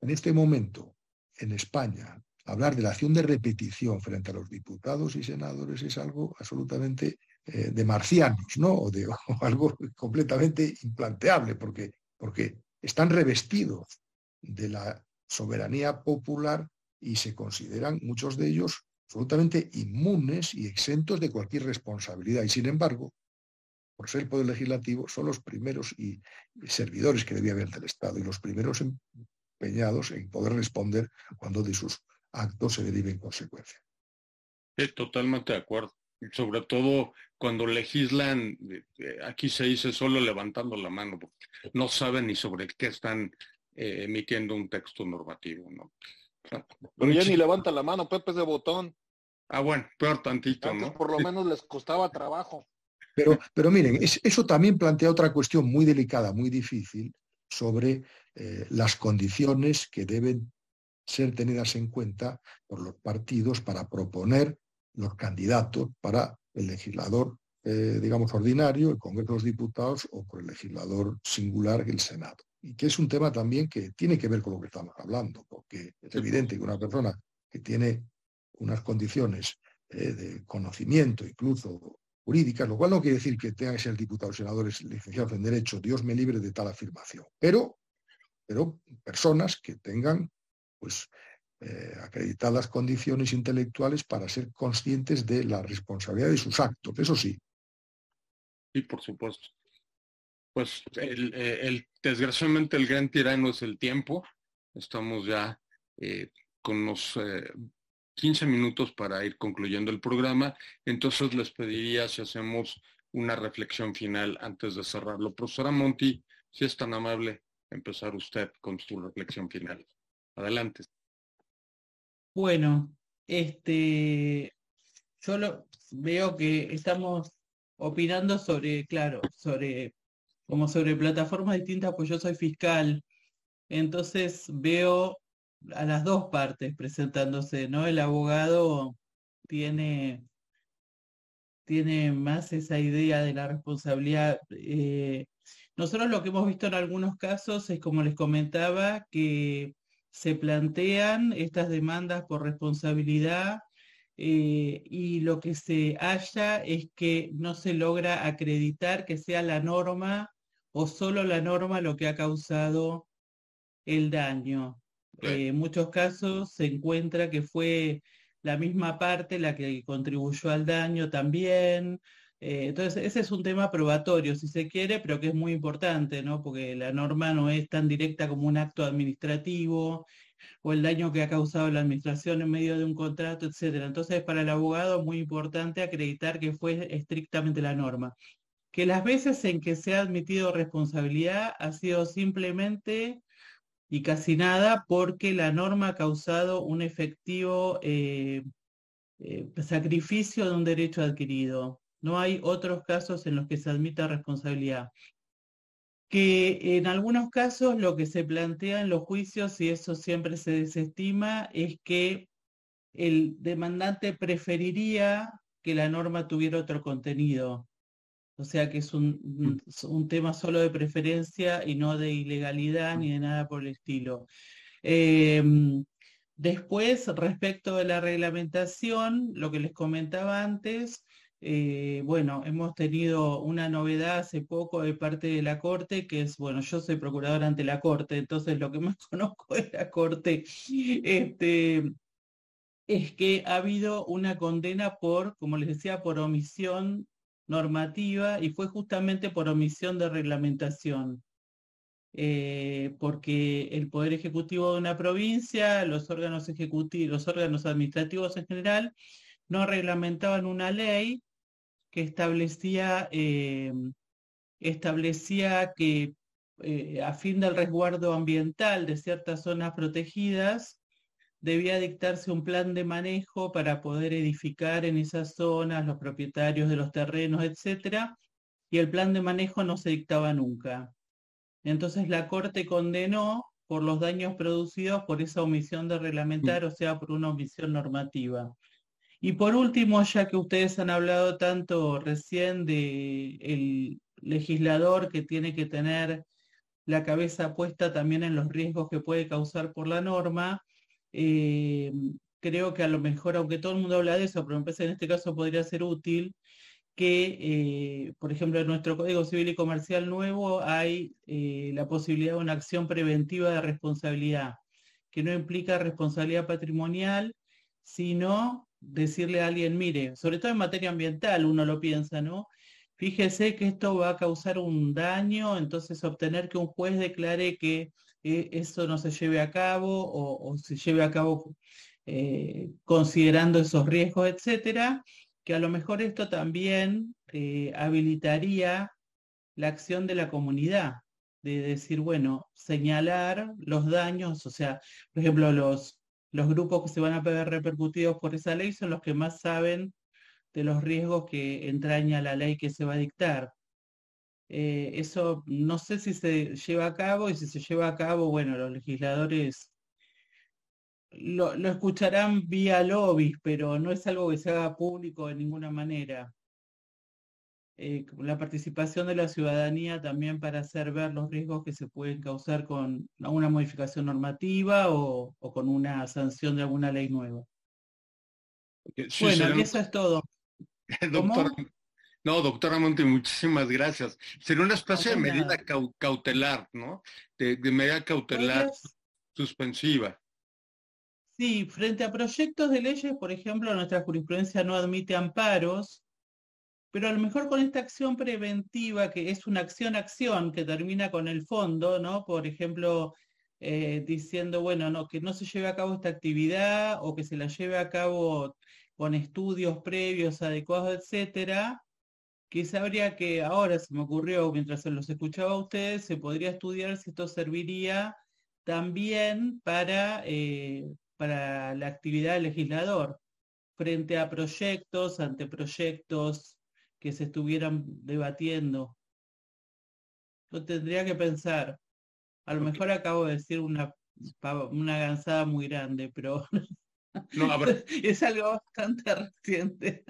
en este momento, en España, hablar de la acción de repetición frente a los diputados y senadores es algo absolutamente eh, de marcianos, ¿no? O de algo completamente implanteable, porque, porque están revestidos de la soberanía popular y se consideran muchos de ellos absolutamente inmunes y exentos de cualquier responsabilidad. Y sin embargo, por ser el Poder Legislativo, son los primeros y servidores que debía haber del Estado y los primeros empeñados en poder responder cuando de sus actos se deriven consecuencias. totalmente de acuerdo sobre todo cuando legislan, aquí se dice solo levantando la mano, porque no saben ni sobre qué están eh, emitiendo un texto normativo, ¿no? Pero ya ni levanta la mano, Pepe es de botón. Ah, bueno, peor tantito, ¿no? Por lo menos les costaba trabajo. Pero, pero miren, eso también plantea otra cuestión muy delicada, muy difícil, sobre eh, las condiciones que deben ser tenidas en cuenta por los partidos para proponer los candidatos para el legislador, eh, digamos, ordinario, el Congreso de los Diputados o por el legislador singular, el Senado. Y que es un tema también que tiene que ver con lo que estamos hablando, porque es evidente que una persona que tiene unas condiciones eh, de conocimiento, incluso jurídicas, lo cual no quiere decir que tenga que ser diputado o senadores licenciados en Derecho, Dios me libre de tal afirmación, pero, pero personas que tengan pues, eh, acreditadas condiciones intelectuales para ser conscientes de la responsabilidad de sus actos, eso sí. Sí, por supuesto. Pues el, eh, desgraciadamente el gran tirano es el tiempo. Estamos ya eh, con unos 15 minutos para ir concluyendo el programa. Entonces les pediría si hacemos una reflexión final antes de cerrarlo. Profesora Monti, si es tan amable, empezar usted con su reflexión final. Adelante. Bueno, este, yo lo, veo que estamos opinando sobre, claro, sobre, como sobre plataformas distintas, pues yo soy fiscal, entonces veo a las dos partes presentándose, ¿no? El abogado tiene, tiene más esa idea de la responsabilidad. Eh, nosotros lo que hemos visto en algunos casos es, como les comentaba, que se plantean estas demandas por responsabilidad eh, y lo que se halla es que no se logra acreditar que sea la norma o solo la norma lo que ha causado el daño. en muchos casos se encuentra que fue la misma parte la que contribuyó al daño también. Eh, entonces, ese es un tema probatorio, si se quiere, pero que es muy importante, ¿no? Porque la norma no es tan directa como un acto administrativo o el daño que ha causado la administración en medio de un contrato, etcétera. Entonces, para el abogado es muy importante acreditar que fue estrictamente la norma. Que las veces en que se ha admitido responsabilidad ha sido simplemente y casi nada porque la norma ha causado un efectivo eh, eh, sacrificio de un derecho adquirido. No hay otros casos en los que se admita responsabilidad que en algunos casos lo que se plantea en los juicios, y eso siempre se desestima, es que el demandante preferiría que la norma tuviera otro contenido. O sea que es un, tema solo de preferencia y no de ilegalidad ni de nada por el estilo. Em, después, respecto de la reglamentación, lo que les comentaba antes, eh, bueno, hemos tenido una novedad hace poco de parte de la Corte, que es, bueno, yo soy procurador ante la Corte, entonces lo que más conozco de la Corte este, es que ha habido una condena por, como les decía, por omisión normativa y fue justamente por omisión de reglamentación. Eh, porque el Poder Ejecutivo de una provincia, los órganos ejecutivos, los órganos administrativos en general, no reglamentaban una ley que establecía, eh, establecía que eh, a fin del resguardo ambiental de ciertas zonas protegidas, debía dictarse un plan de manejo para poder edificar en esas zonas, los propietarios de los terrenos, etcétera, y el plan de manejo no se dictaba nunca. Entonces la Corte condenó por los daños producidos por esa omisión de reglamentar, o sea, por una omisión normativa. Y por último, ya que ustedes han hablado tanto recién de el legislador que tiene que tener la cabeza puesta también en los riesgos que puede causar por la norma, eh, creo que a lo mejor, aunque todo el mundo habla de eso, pero me parece en este caso podría ser útil que, eh, por ejemplo, en nuestro Código Civil y Comercial nuevo hay eh, la posibilidad de una acción preventiva de responsabilidad, que no implica responsabilidad patrimonial, sino decirle a alguien, mire, sobre todo en materia ambiental uno lo piensa, ¿no? Fíjese que esto va a causar un daño, entonces obtener que un juez declare que eh, eso no se lleve a cabo o, se lleve a cabo eh, considerando esos riesgos, etcétera, que a lo mejor esto también eh, habilitaría la acción de la comunidad, de decir, bueno, señalar los daños, o sea, por ejemplo, los, los grupos que se van a ver repercutidos por esa ley son los que más saben de los riesgos que entraña la ley que se va a dictar. Eh, eso no sé si se lleva a cabo y si se lleva a cabo, bueno, los legisladores lo, lo escucharán vía lobbies, pero no es algo que se haga público de ninguna manera. Eh, la participación de la ciudadanía también para hacer ver los riesgos que se pueden causar con una modificación normativa o, con una sanción de alguna ley nueva. bueno, eso es todo. no, doctora Monte, muchísimas gracias. Sería una especie de medida cautelar, ¿no? De, medida cautelar suspensiva. Sí, frente a proyectos de leyes, por ejemplo, nuestra jurisprudencia no admite amparos, pero a lo mejor con esta acción preventiva, que es una acción-acción que termina con el fondo, ¿no? Por ejemplo, eh, diciendo, bueno, no, que no se lleve a cabo esta actividad o que se la lleve a cabo con estudios previos adecuados, etcétera, quizá habría que, ahora se me ocurrió, mientras se los escuchaba a ustedes, se podría estudiar si esto serviría también para, eh, para la actividad del legislador, frente a proyectos, anteproyectos, que se estuvieran debatiendo. Yo tendría que pensar. A lo mejor acabo de decir una, una gansada muy grande, pero es algo bastante reciente.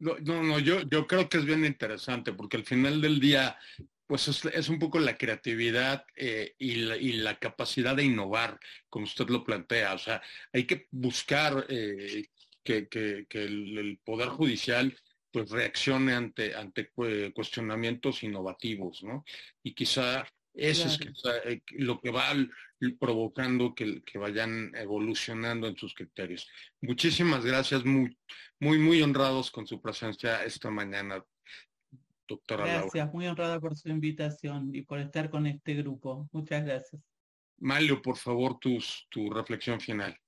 No, no, yo, yo creo que es bien interesante porque al final del día, pues es, un poco la creatividad eh, y, la, capacidad de innovar, como usted lo plantea. O sea, hay que buscar eh, que, el, Poder Judicial pues reaccione ante, ante cuestionamientos innovativos, ¿no? Y quizá Eso es eh, lo que va provocando que, que, vayan evolucionando en sus criterios. Muchísimas gracias, muy, muy, muy honrados con su presencia esta mañana, doctora Gracias, muy honrada por su invitación y por estar con este grupo. Muchas gracias. Malio, por favor, tus, tu reflexión final.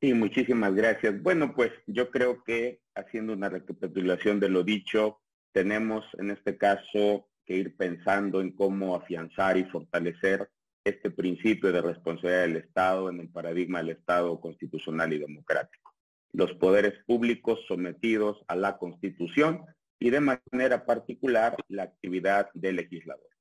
Sí, muchísimas gracias. Bueno, pues yo creo que haciendo una recapitulación de lo dicho, tenemos en este caso que ir pensando en cómo afianzar y fortalecer este principio de responsabilidad del Estado en el paradigma del Estado constitucional y democrático. Los poderes públicos sometidos a la Constitución y de manera particular la actividad del legislador.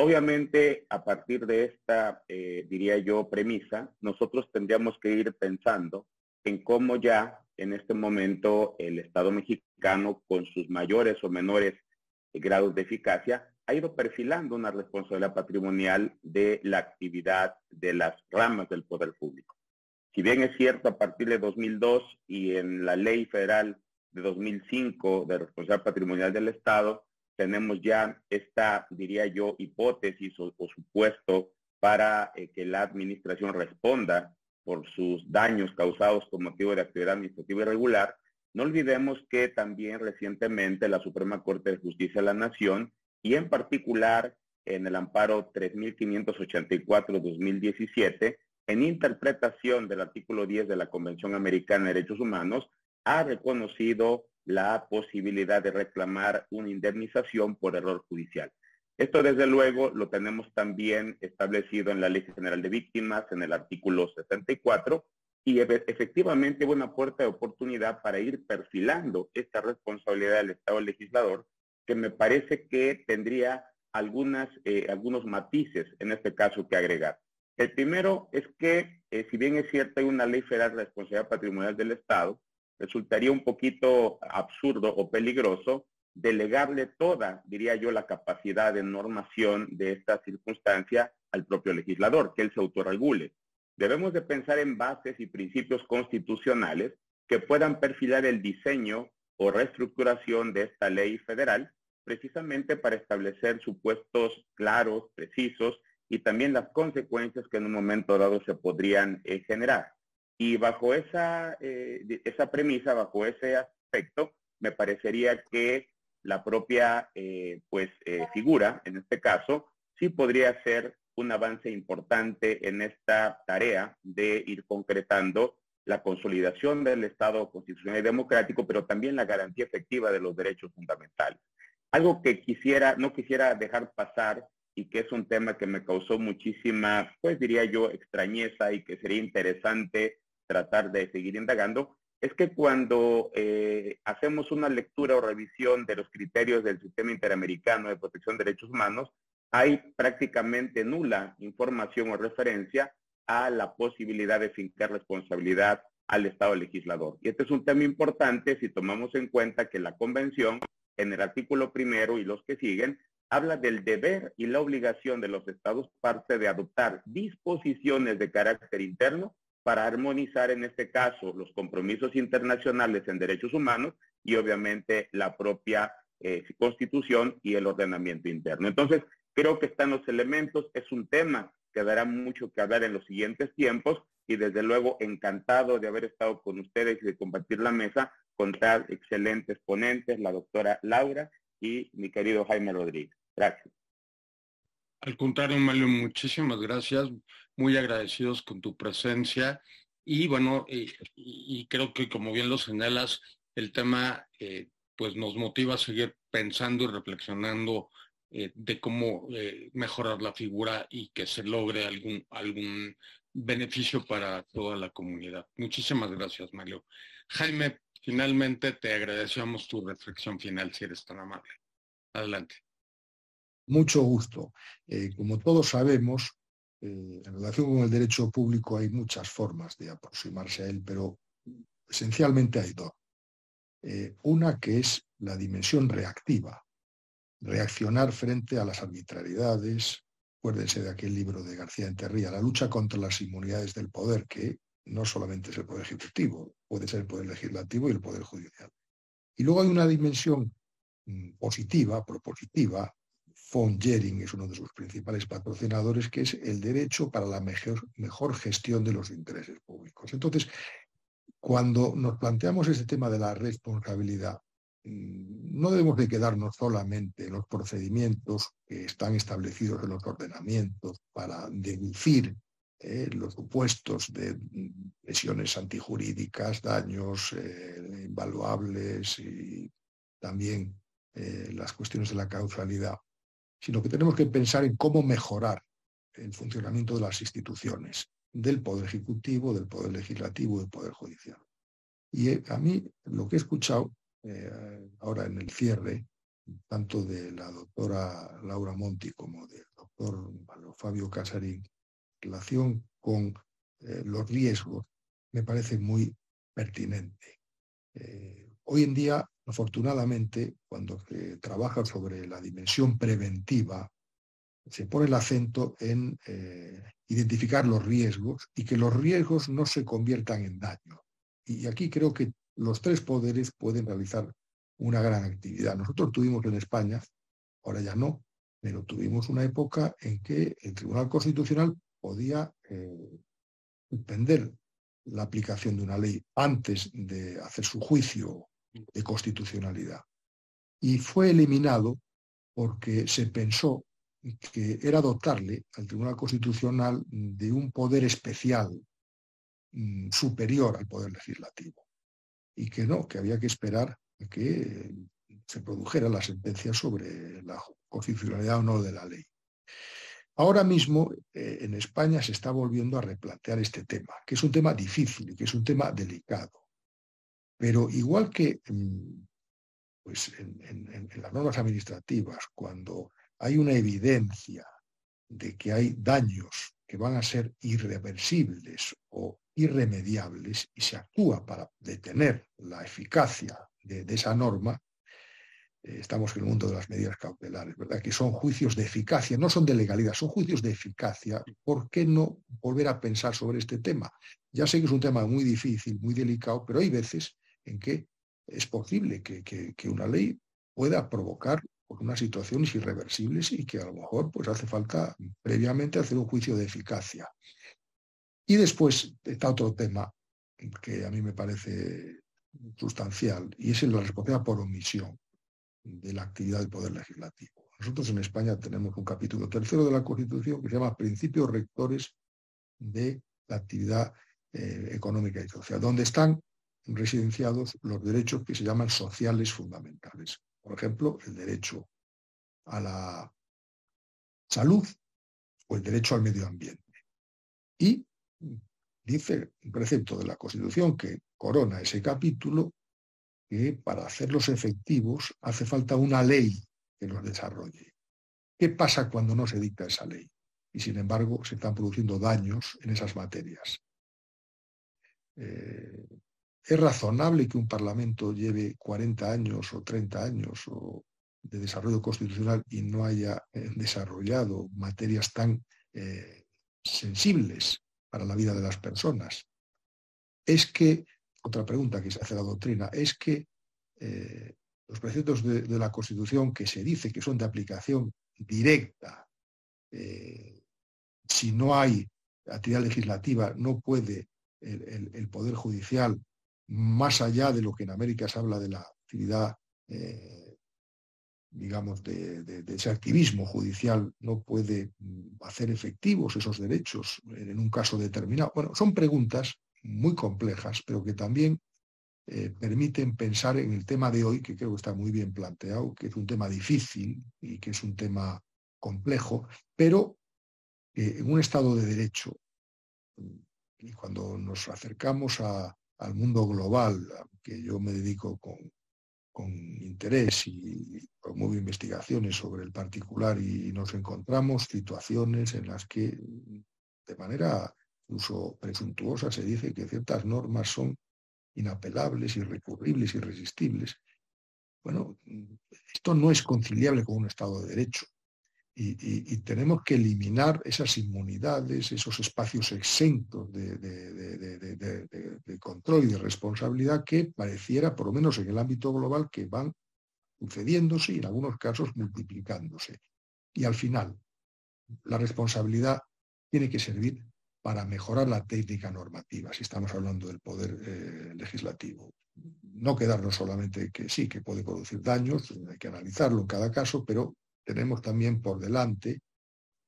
Obviamente, a partir de esta, eh, diría yo, premisa, nosotros tendríamos que ir pensando en cómo ya en este momento el Estado mexicano, con sus mayores o menores grados de eficacia, ha ido perfilando una responsabilidad patrimonial de la actividad de las ramas del poder público. Si bien es cierto, a partir de 2002 y en la ley federal de 2005 de responsabilidad patrimonial del Estado, tenemos ya esta, diría yo, hipótesis o, supuesto para eh, que la administración responda por sus daños causados con motivo de actividad administrativa irregular, no olvidemos que también recientemente la Suprema Corte de Justicia de la Nación y en particular en el amparo 3584-2017, en interpretación del artículo 10 de la Convención Americana de Derechos Humanos, ha reconocido la posibilidad de reclamar una indemnización por error judicial. Esto desde luego lo tenemos también establecido en la Ley General de Víctimas en el artículo 74 y efectivamente hubo una puerta de oportunidad para ir perfilando esta responsabilidad del Estado legislador que me parece que tendría algunas, eh, algunos matices en este caso que agregar. El primero es que, eh, si bien es cierto, hay una ley federal de responsabilidad patrimonial del Estado, resultaría un poquito absurdo o peligroso delegarle toda, diría yo, la capacidad de normación de esta circunstancia al propio legislador, que él se autorregule. Debemos de pensar en bases y principios constitucionales que puedan perfilar el diseño o reestructuración de esta ley federal, precisamente para establecer supuestos claros, precisos y también las consecuencias que en un momento dado se podrían eh, generar. Y bajo esa, eh, esa premisa, bajo ese aspecto, me parecería que la propia eh, pues, eh, figura, en este caso, sí podría ser un avance importante en esta tarea de ir concretando la consolidación del Estado constitucional y democrático, pero también la garantía efectiva de los derechos fundamentales. Algo que quisiera, no quisiera dejar pasar y que es un tema que me causó muchísima, pues diría yo, extrañeza y que sería interesante tratar de seguir indagando, es que cuando eh, hacemos una lectura o revisión de los criterios del sistema interamericano de protección de derechos humanos, hay prácticamente nula información o referencia a la posibilidad de fincar responsabilidad al Estado legislador. Y este es un tema importante si tomamos en cuenta que la Convención, en el artículo primero y los que siguen, habla del deber y la obligación de los Estados parte de adoptar disposiciones de carácter interno para armonizar en este caso los compromisos internacionales en derechos humanos y obviamente la propia eh, constitución y el ordenamiento interno. Entonces, creo que están los elementos, es un tema que dará mucho que hablar en los siguientes tiempos y desde luego encantado de haber estado con ustedes y de compartir la mesa con tal excelentes ponentes, la doctora Laura y mi querido Jaime Rodríguez. Gracias. Al contrario, Mario, muchísimas gracias. Muy agradecidos con tu presencia. Y bueno, y, creo que como bien lo señalas, el tema eh, pues nos motiva a seguir pensando y reflexionando eh, de cómo eh, mejorar la figura y que se logre algún, algún beneficio para toda la comunidad. Muchísimas gracias, Mario. Jaime, finalmente te agradecemos tu reflexión final, si eres tan amable. Adelante. Mucho gusto. Eh, como todos sabemos, eh, en relación con el derecho público hay muchas formas de aproximarse a él, pero esencialmente hay dos. Eh, una que es la dimensión reactiva, reaccionar frente a las arbitrariedades. Acuérdense de aquel libro de García Enterría, la lucha contra las inmunidades del poder, que no solamente es el poder ejecutivo, puede ser el poder legislativo y el poder judicial. Y luego hay una dimensión mm, positiva, propositiva, von Jering es uno de sus principales patrocinadores, que es el derecho para la mejor, gestión de los intereses públicos. Entonces, cuando nos planteamos este tema de la responsabilidad, mm, no debemos de quedarnos solamente en los procedimientos que están establecidos en los ordenamientos para deducir eh, los supuestos de mm, lesiones antijurídicas, daños eh, invaluables y también eh, las cuestiones de la causalidad, sino que tenemos que pensar en cómo mejorar el funcionamiento de las instituciones, del Poder Ejecutivo, del Poder Legislativo, del Poder Judicial. Y a mí lo que he escuchado ahora en el cierre, tanto de la doctora Laura Monti como del doctor Fabio Casarín, relación con eh, los riesgos me parece muy pertinente. Eh, hoy en día, afortunadamente, cuando se trabaja sobre la dimensión preventiva, se pone el acento en eh, identificar los riesgos y que los riesgos no se conviertan en daño. Y aquí creo que los tres poderes pueden realizar una gran actividad. Nosotros tuvimos en España, ahora ya no, pero tuvimos una época en que el Tribunal Constitucional podía eh, la aplicación de una ley antes de hacer su juicio de constitucionalidad. Y fue eliminado porque se pensó que era dotarle al Tribunal Constitucional de un poder especial mm, superior al poder legislativo. Y que no, que había que esperar que se produjera la sentencia sobre la constitucionalidad o no de la ley. Ahora mismo eh, en España se está volviendo a replantear este tema, que es un tema difícil y que es un tema delicado. Pero igual que pues en, las normas administrativas, cuando hay una evidencia de que hay daños que van a ser irreversibles o irremediables y se actúa para detener la eficacia de esa norma, eh, estamos en el mundo de las medidas cautelares, ¿verdad? Que son juicios de eficacia, no son de legalidad, son juicios de eficacia. ¿Por qué no volver a pensar sobre este tema? Ya sé que es un tema muy difícil, muy delicado, pero hay veces en que es posible que, una ley pueda provocar unas situaciones irreversibles y que a lo mejor pues hace falta previamente hacer un juicio de eficacia. Y después está otro tema que a mí me parece sustancial y es la responsabilidad por omisión de la actividad del Poder Legislativo. Nosotros en España tenemos un capítulo tercero de la Constitución que se llama Principios Rectores de la Actividad eh, Económica y Social, donde están residenciados los derechos que se llaman sociales fundamentales. Por ejemplo, el derecho a la salud o el derecho al medio ambiente. Y dice un precepto de la Constitución que corona ese capítulo que para hacerlos efectivos hace falta una ley que los desarrolle. ¿Qué pasa cuando no se dicta esa ley? Y sin embargo se están produciendo daños en esas materias. Eh, ¿Es razonable que un Parlamento lleve 40 años o 30 años de desarrollo constitucional y no haya eh, desarrollado materias tan eh, sensibles para la vida de las personas? Es que otra pregunta que se hace la doctrina, es que eh, los preceptos de, la Constitución que se dice que son de aplicación directa, si no hay actividad legislativa, no puede el, Poder Judicial, más allá de lo que en América se habla de la actividad, eh, digamos, de, ese activismo judicial, no puede mm, hacer efectivos esos derechos en un caso determinado. Bueno, son preguntas muy complejas, pero que también eh, permiten pensar en el tema de hoy, que creo que está muy bien planteado, que es un tema difícil y que es un tema complejo, pero en un Estado de Derecho, y cuando nos acercamos al mundo global, que yo me dedico con, con interés y promuevo investigaciones sobre el particular y nos encontramos situaciones en las que de manera incluso presuntuosa, se dice que ciertas normas son inapelables, irrecurribles, irresistibles. Bueno, esto no es conciliable con un Estado de Derecho. Y, tenemos que eliminar esas inmunidades, esos espacios exentos de, de, control y de responsabilidad que pareciera, por lo menos en el ámbito global, que van sucediéndose y en algunos casos multiplicándose. Y al final, la responsabilidad tiene que servir para mejorar la técnica normativa, si estamos hablando del poder eh, legislativo. No quedarnos solamente que sí, que puede producir daños, hay que analizarlo en cada caso, pero tenemos también por delante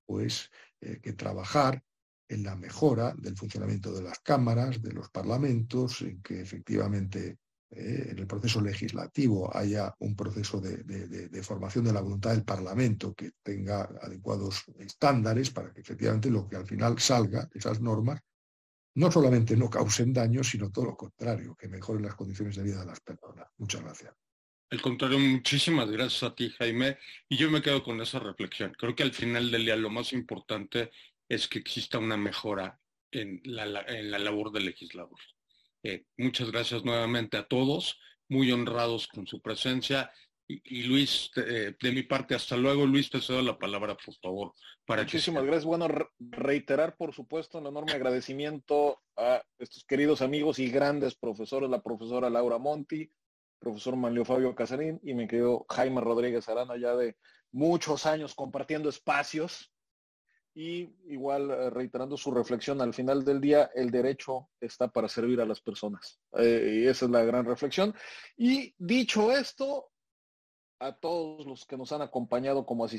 pues, eh, que trabajar en la mejora del funcionamiento de las cámaras, de los parlamentos, en que efectivamente eh, en el proceso legislativo haya un proceso de, formación de la voluntad del Parlamento que tenga adecuados estándares para que efectivamente lo que al final salga, esas normas, no solamente no causen daño, sino todo lo contrario, que mejoren las condiciones de vida de las personas. Muchas gracias. Al contrario, muchísimas gracias a ti, Jaime. Y yo me quedo con esa reflexión. Creo que al final del día lo más importante es que exista una mejora en la, en la labor del legislador. Eh, muchas gracias nuevamente a todos, muy honrados con su presencia. Y, Luis, eh, de mi parte, hasta luego. Luis, te cedo la palabra, por favor. Para Muchísimas gracias. Bueno, reiterar, por supuesto, un enorme agradecimiento a estos queridos amigos y grandes profesores, la profesora Laura Monti, profesor Manlio Fabio Casarín y me quedo Jaime Rodríguez Arana, ya de muchos años compartiendo espacios y igual eh, reiterando su reflexión, al final del día el derecho está para servir a las personas. Eh, y esa es la gran reflexión. Y dicho esto, a todos los que nos han acompañado como, eh,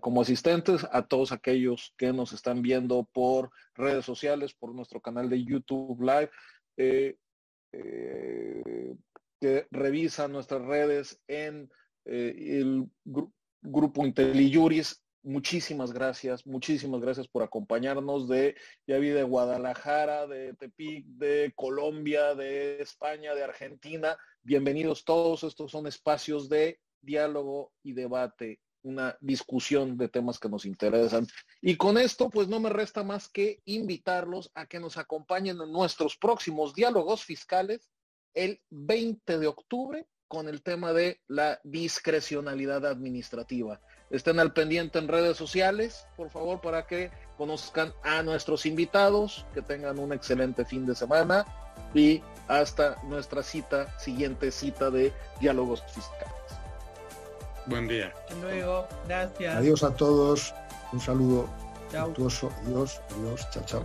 como asistentes, a todos aquellos que nos están viendo por redes sociales, por nuestro canal de YouTube Live, que revisan nuestras redes en el grupo IntelliJuris muchísimas gracias, muchísimas gracias por acompañarnos de, ya de Guadalajara, de Tepic, de Colombia, de España, de Argentina. Bienvenidos todos, estos son espacios de diálogo y debate, una discusión de temas que nos interesan. Y con esto, pues no me resta más que invitarlos a que nos acompañen en nuestros próximos diálogos fiscales el 20 de octubre con el tema de la discrecionalidad administrativa. Estén al pendiente en redes sociales, por favor, para que conozcan a nuestros invitados, que tengan un excelente fin de semana y hasta nuestra cita, siguiente cita de diálogos fiscales. Buen día. Hasta luego, gracias. Adiós a todos, un saludo. Chao. Adiós, adiós, chao, chao.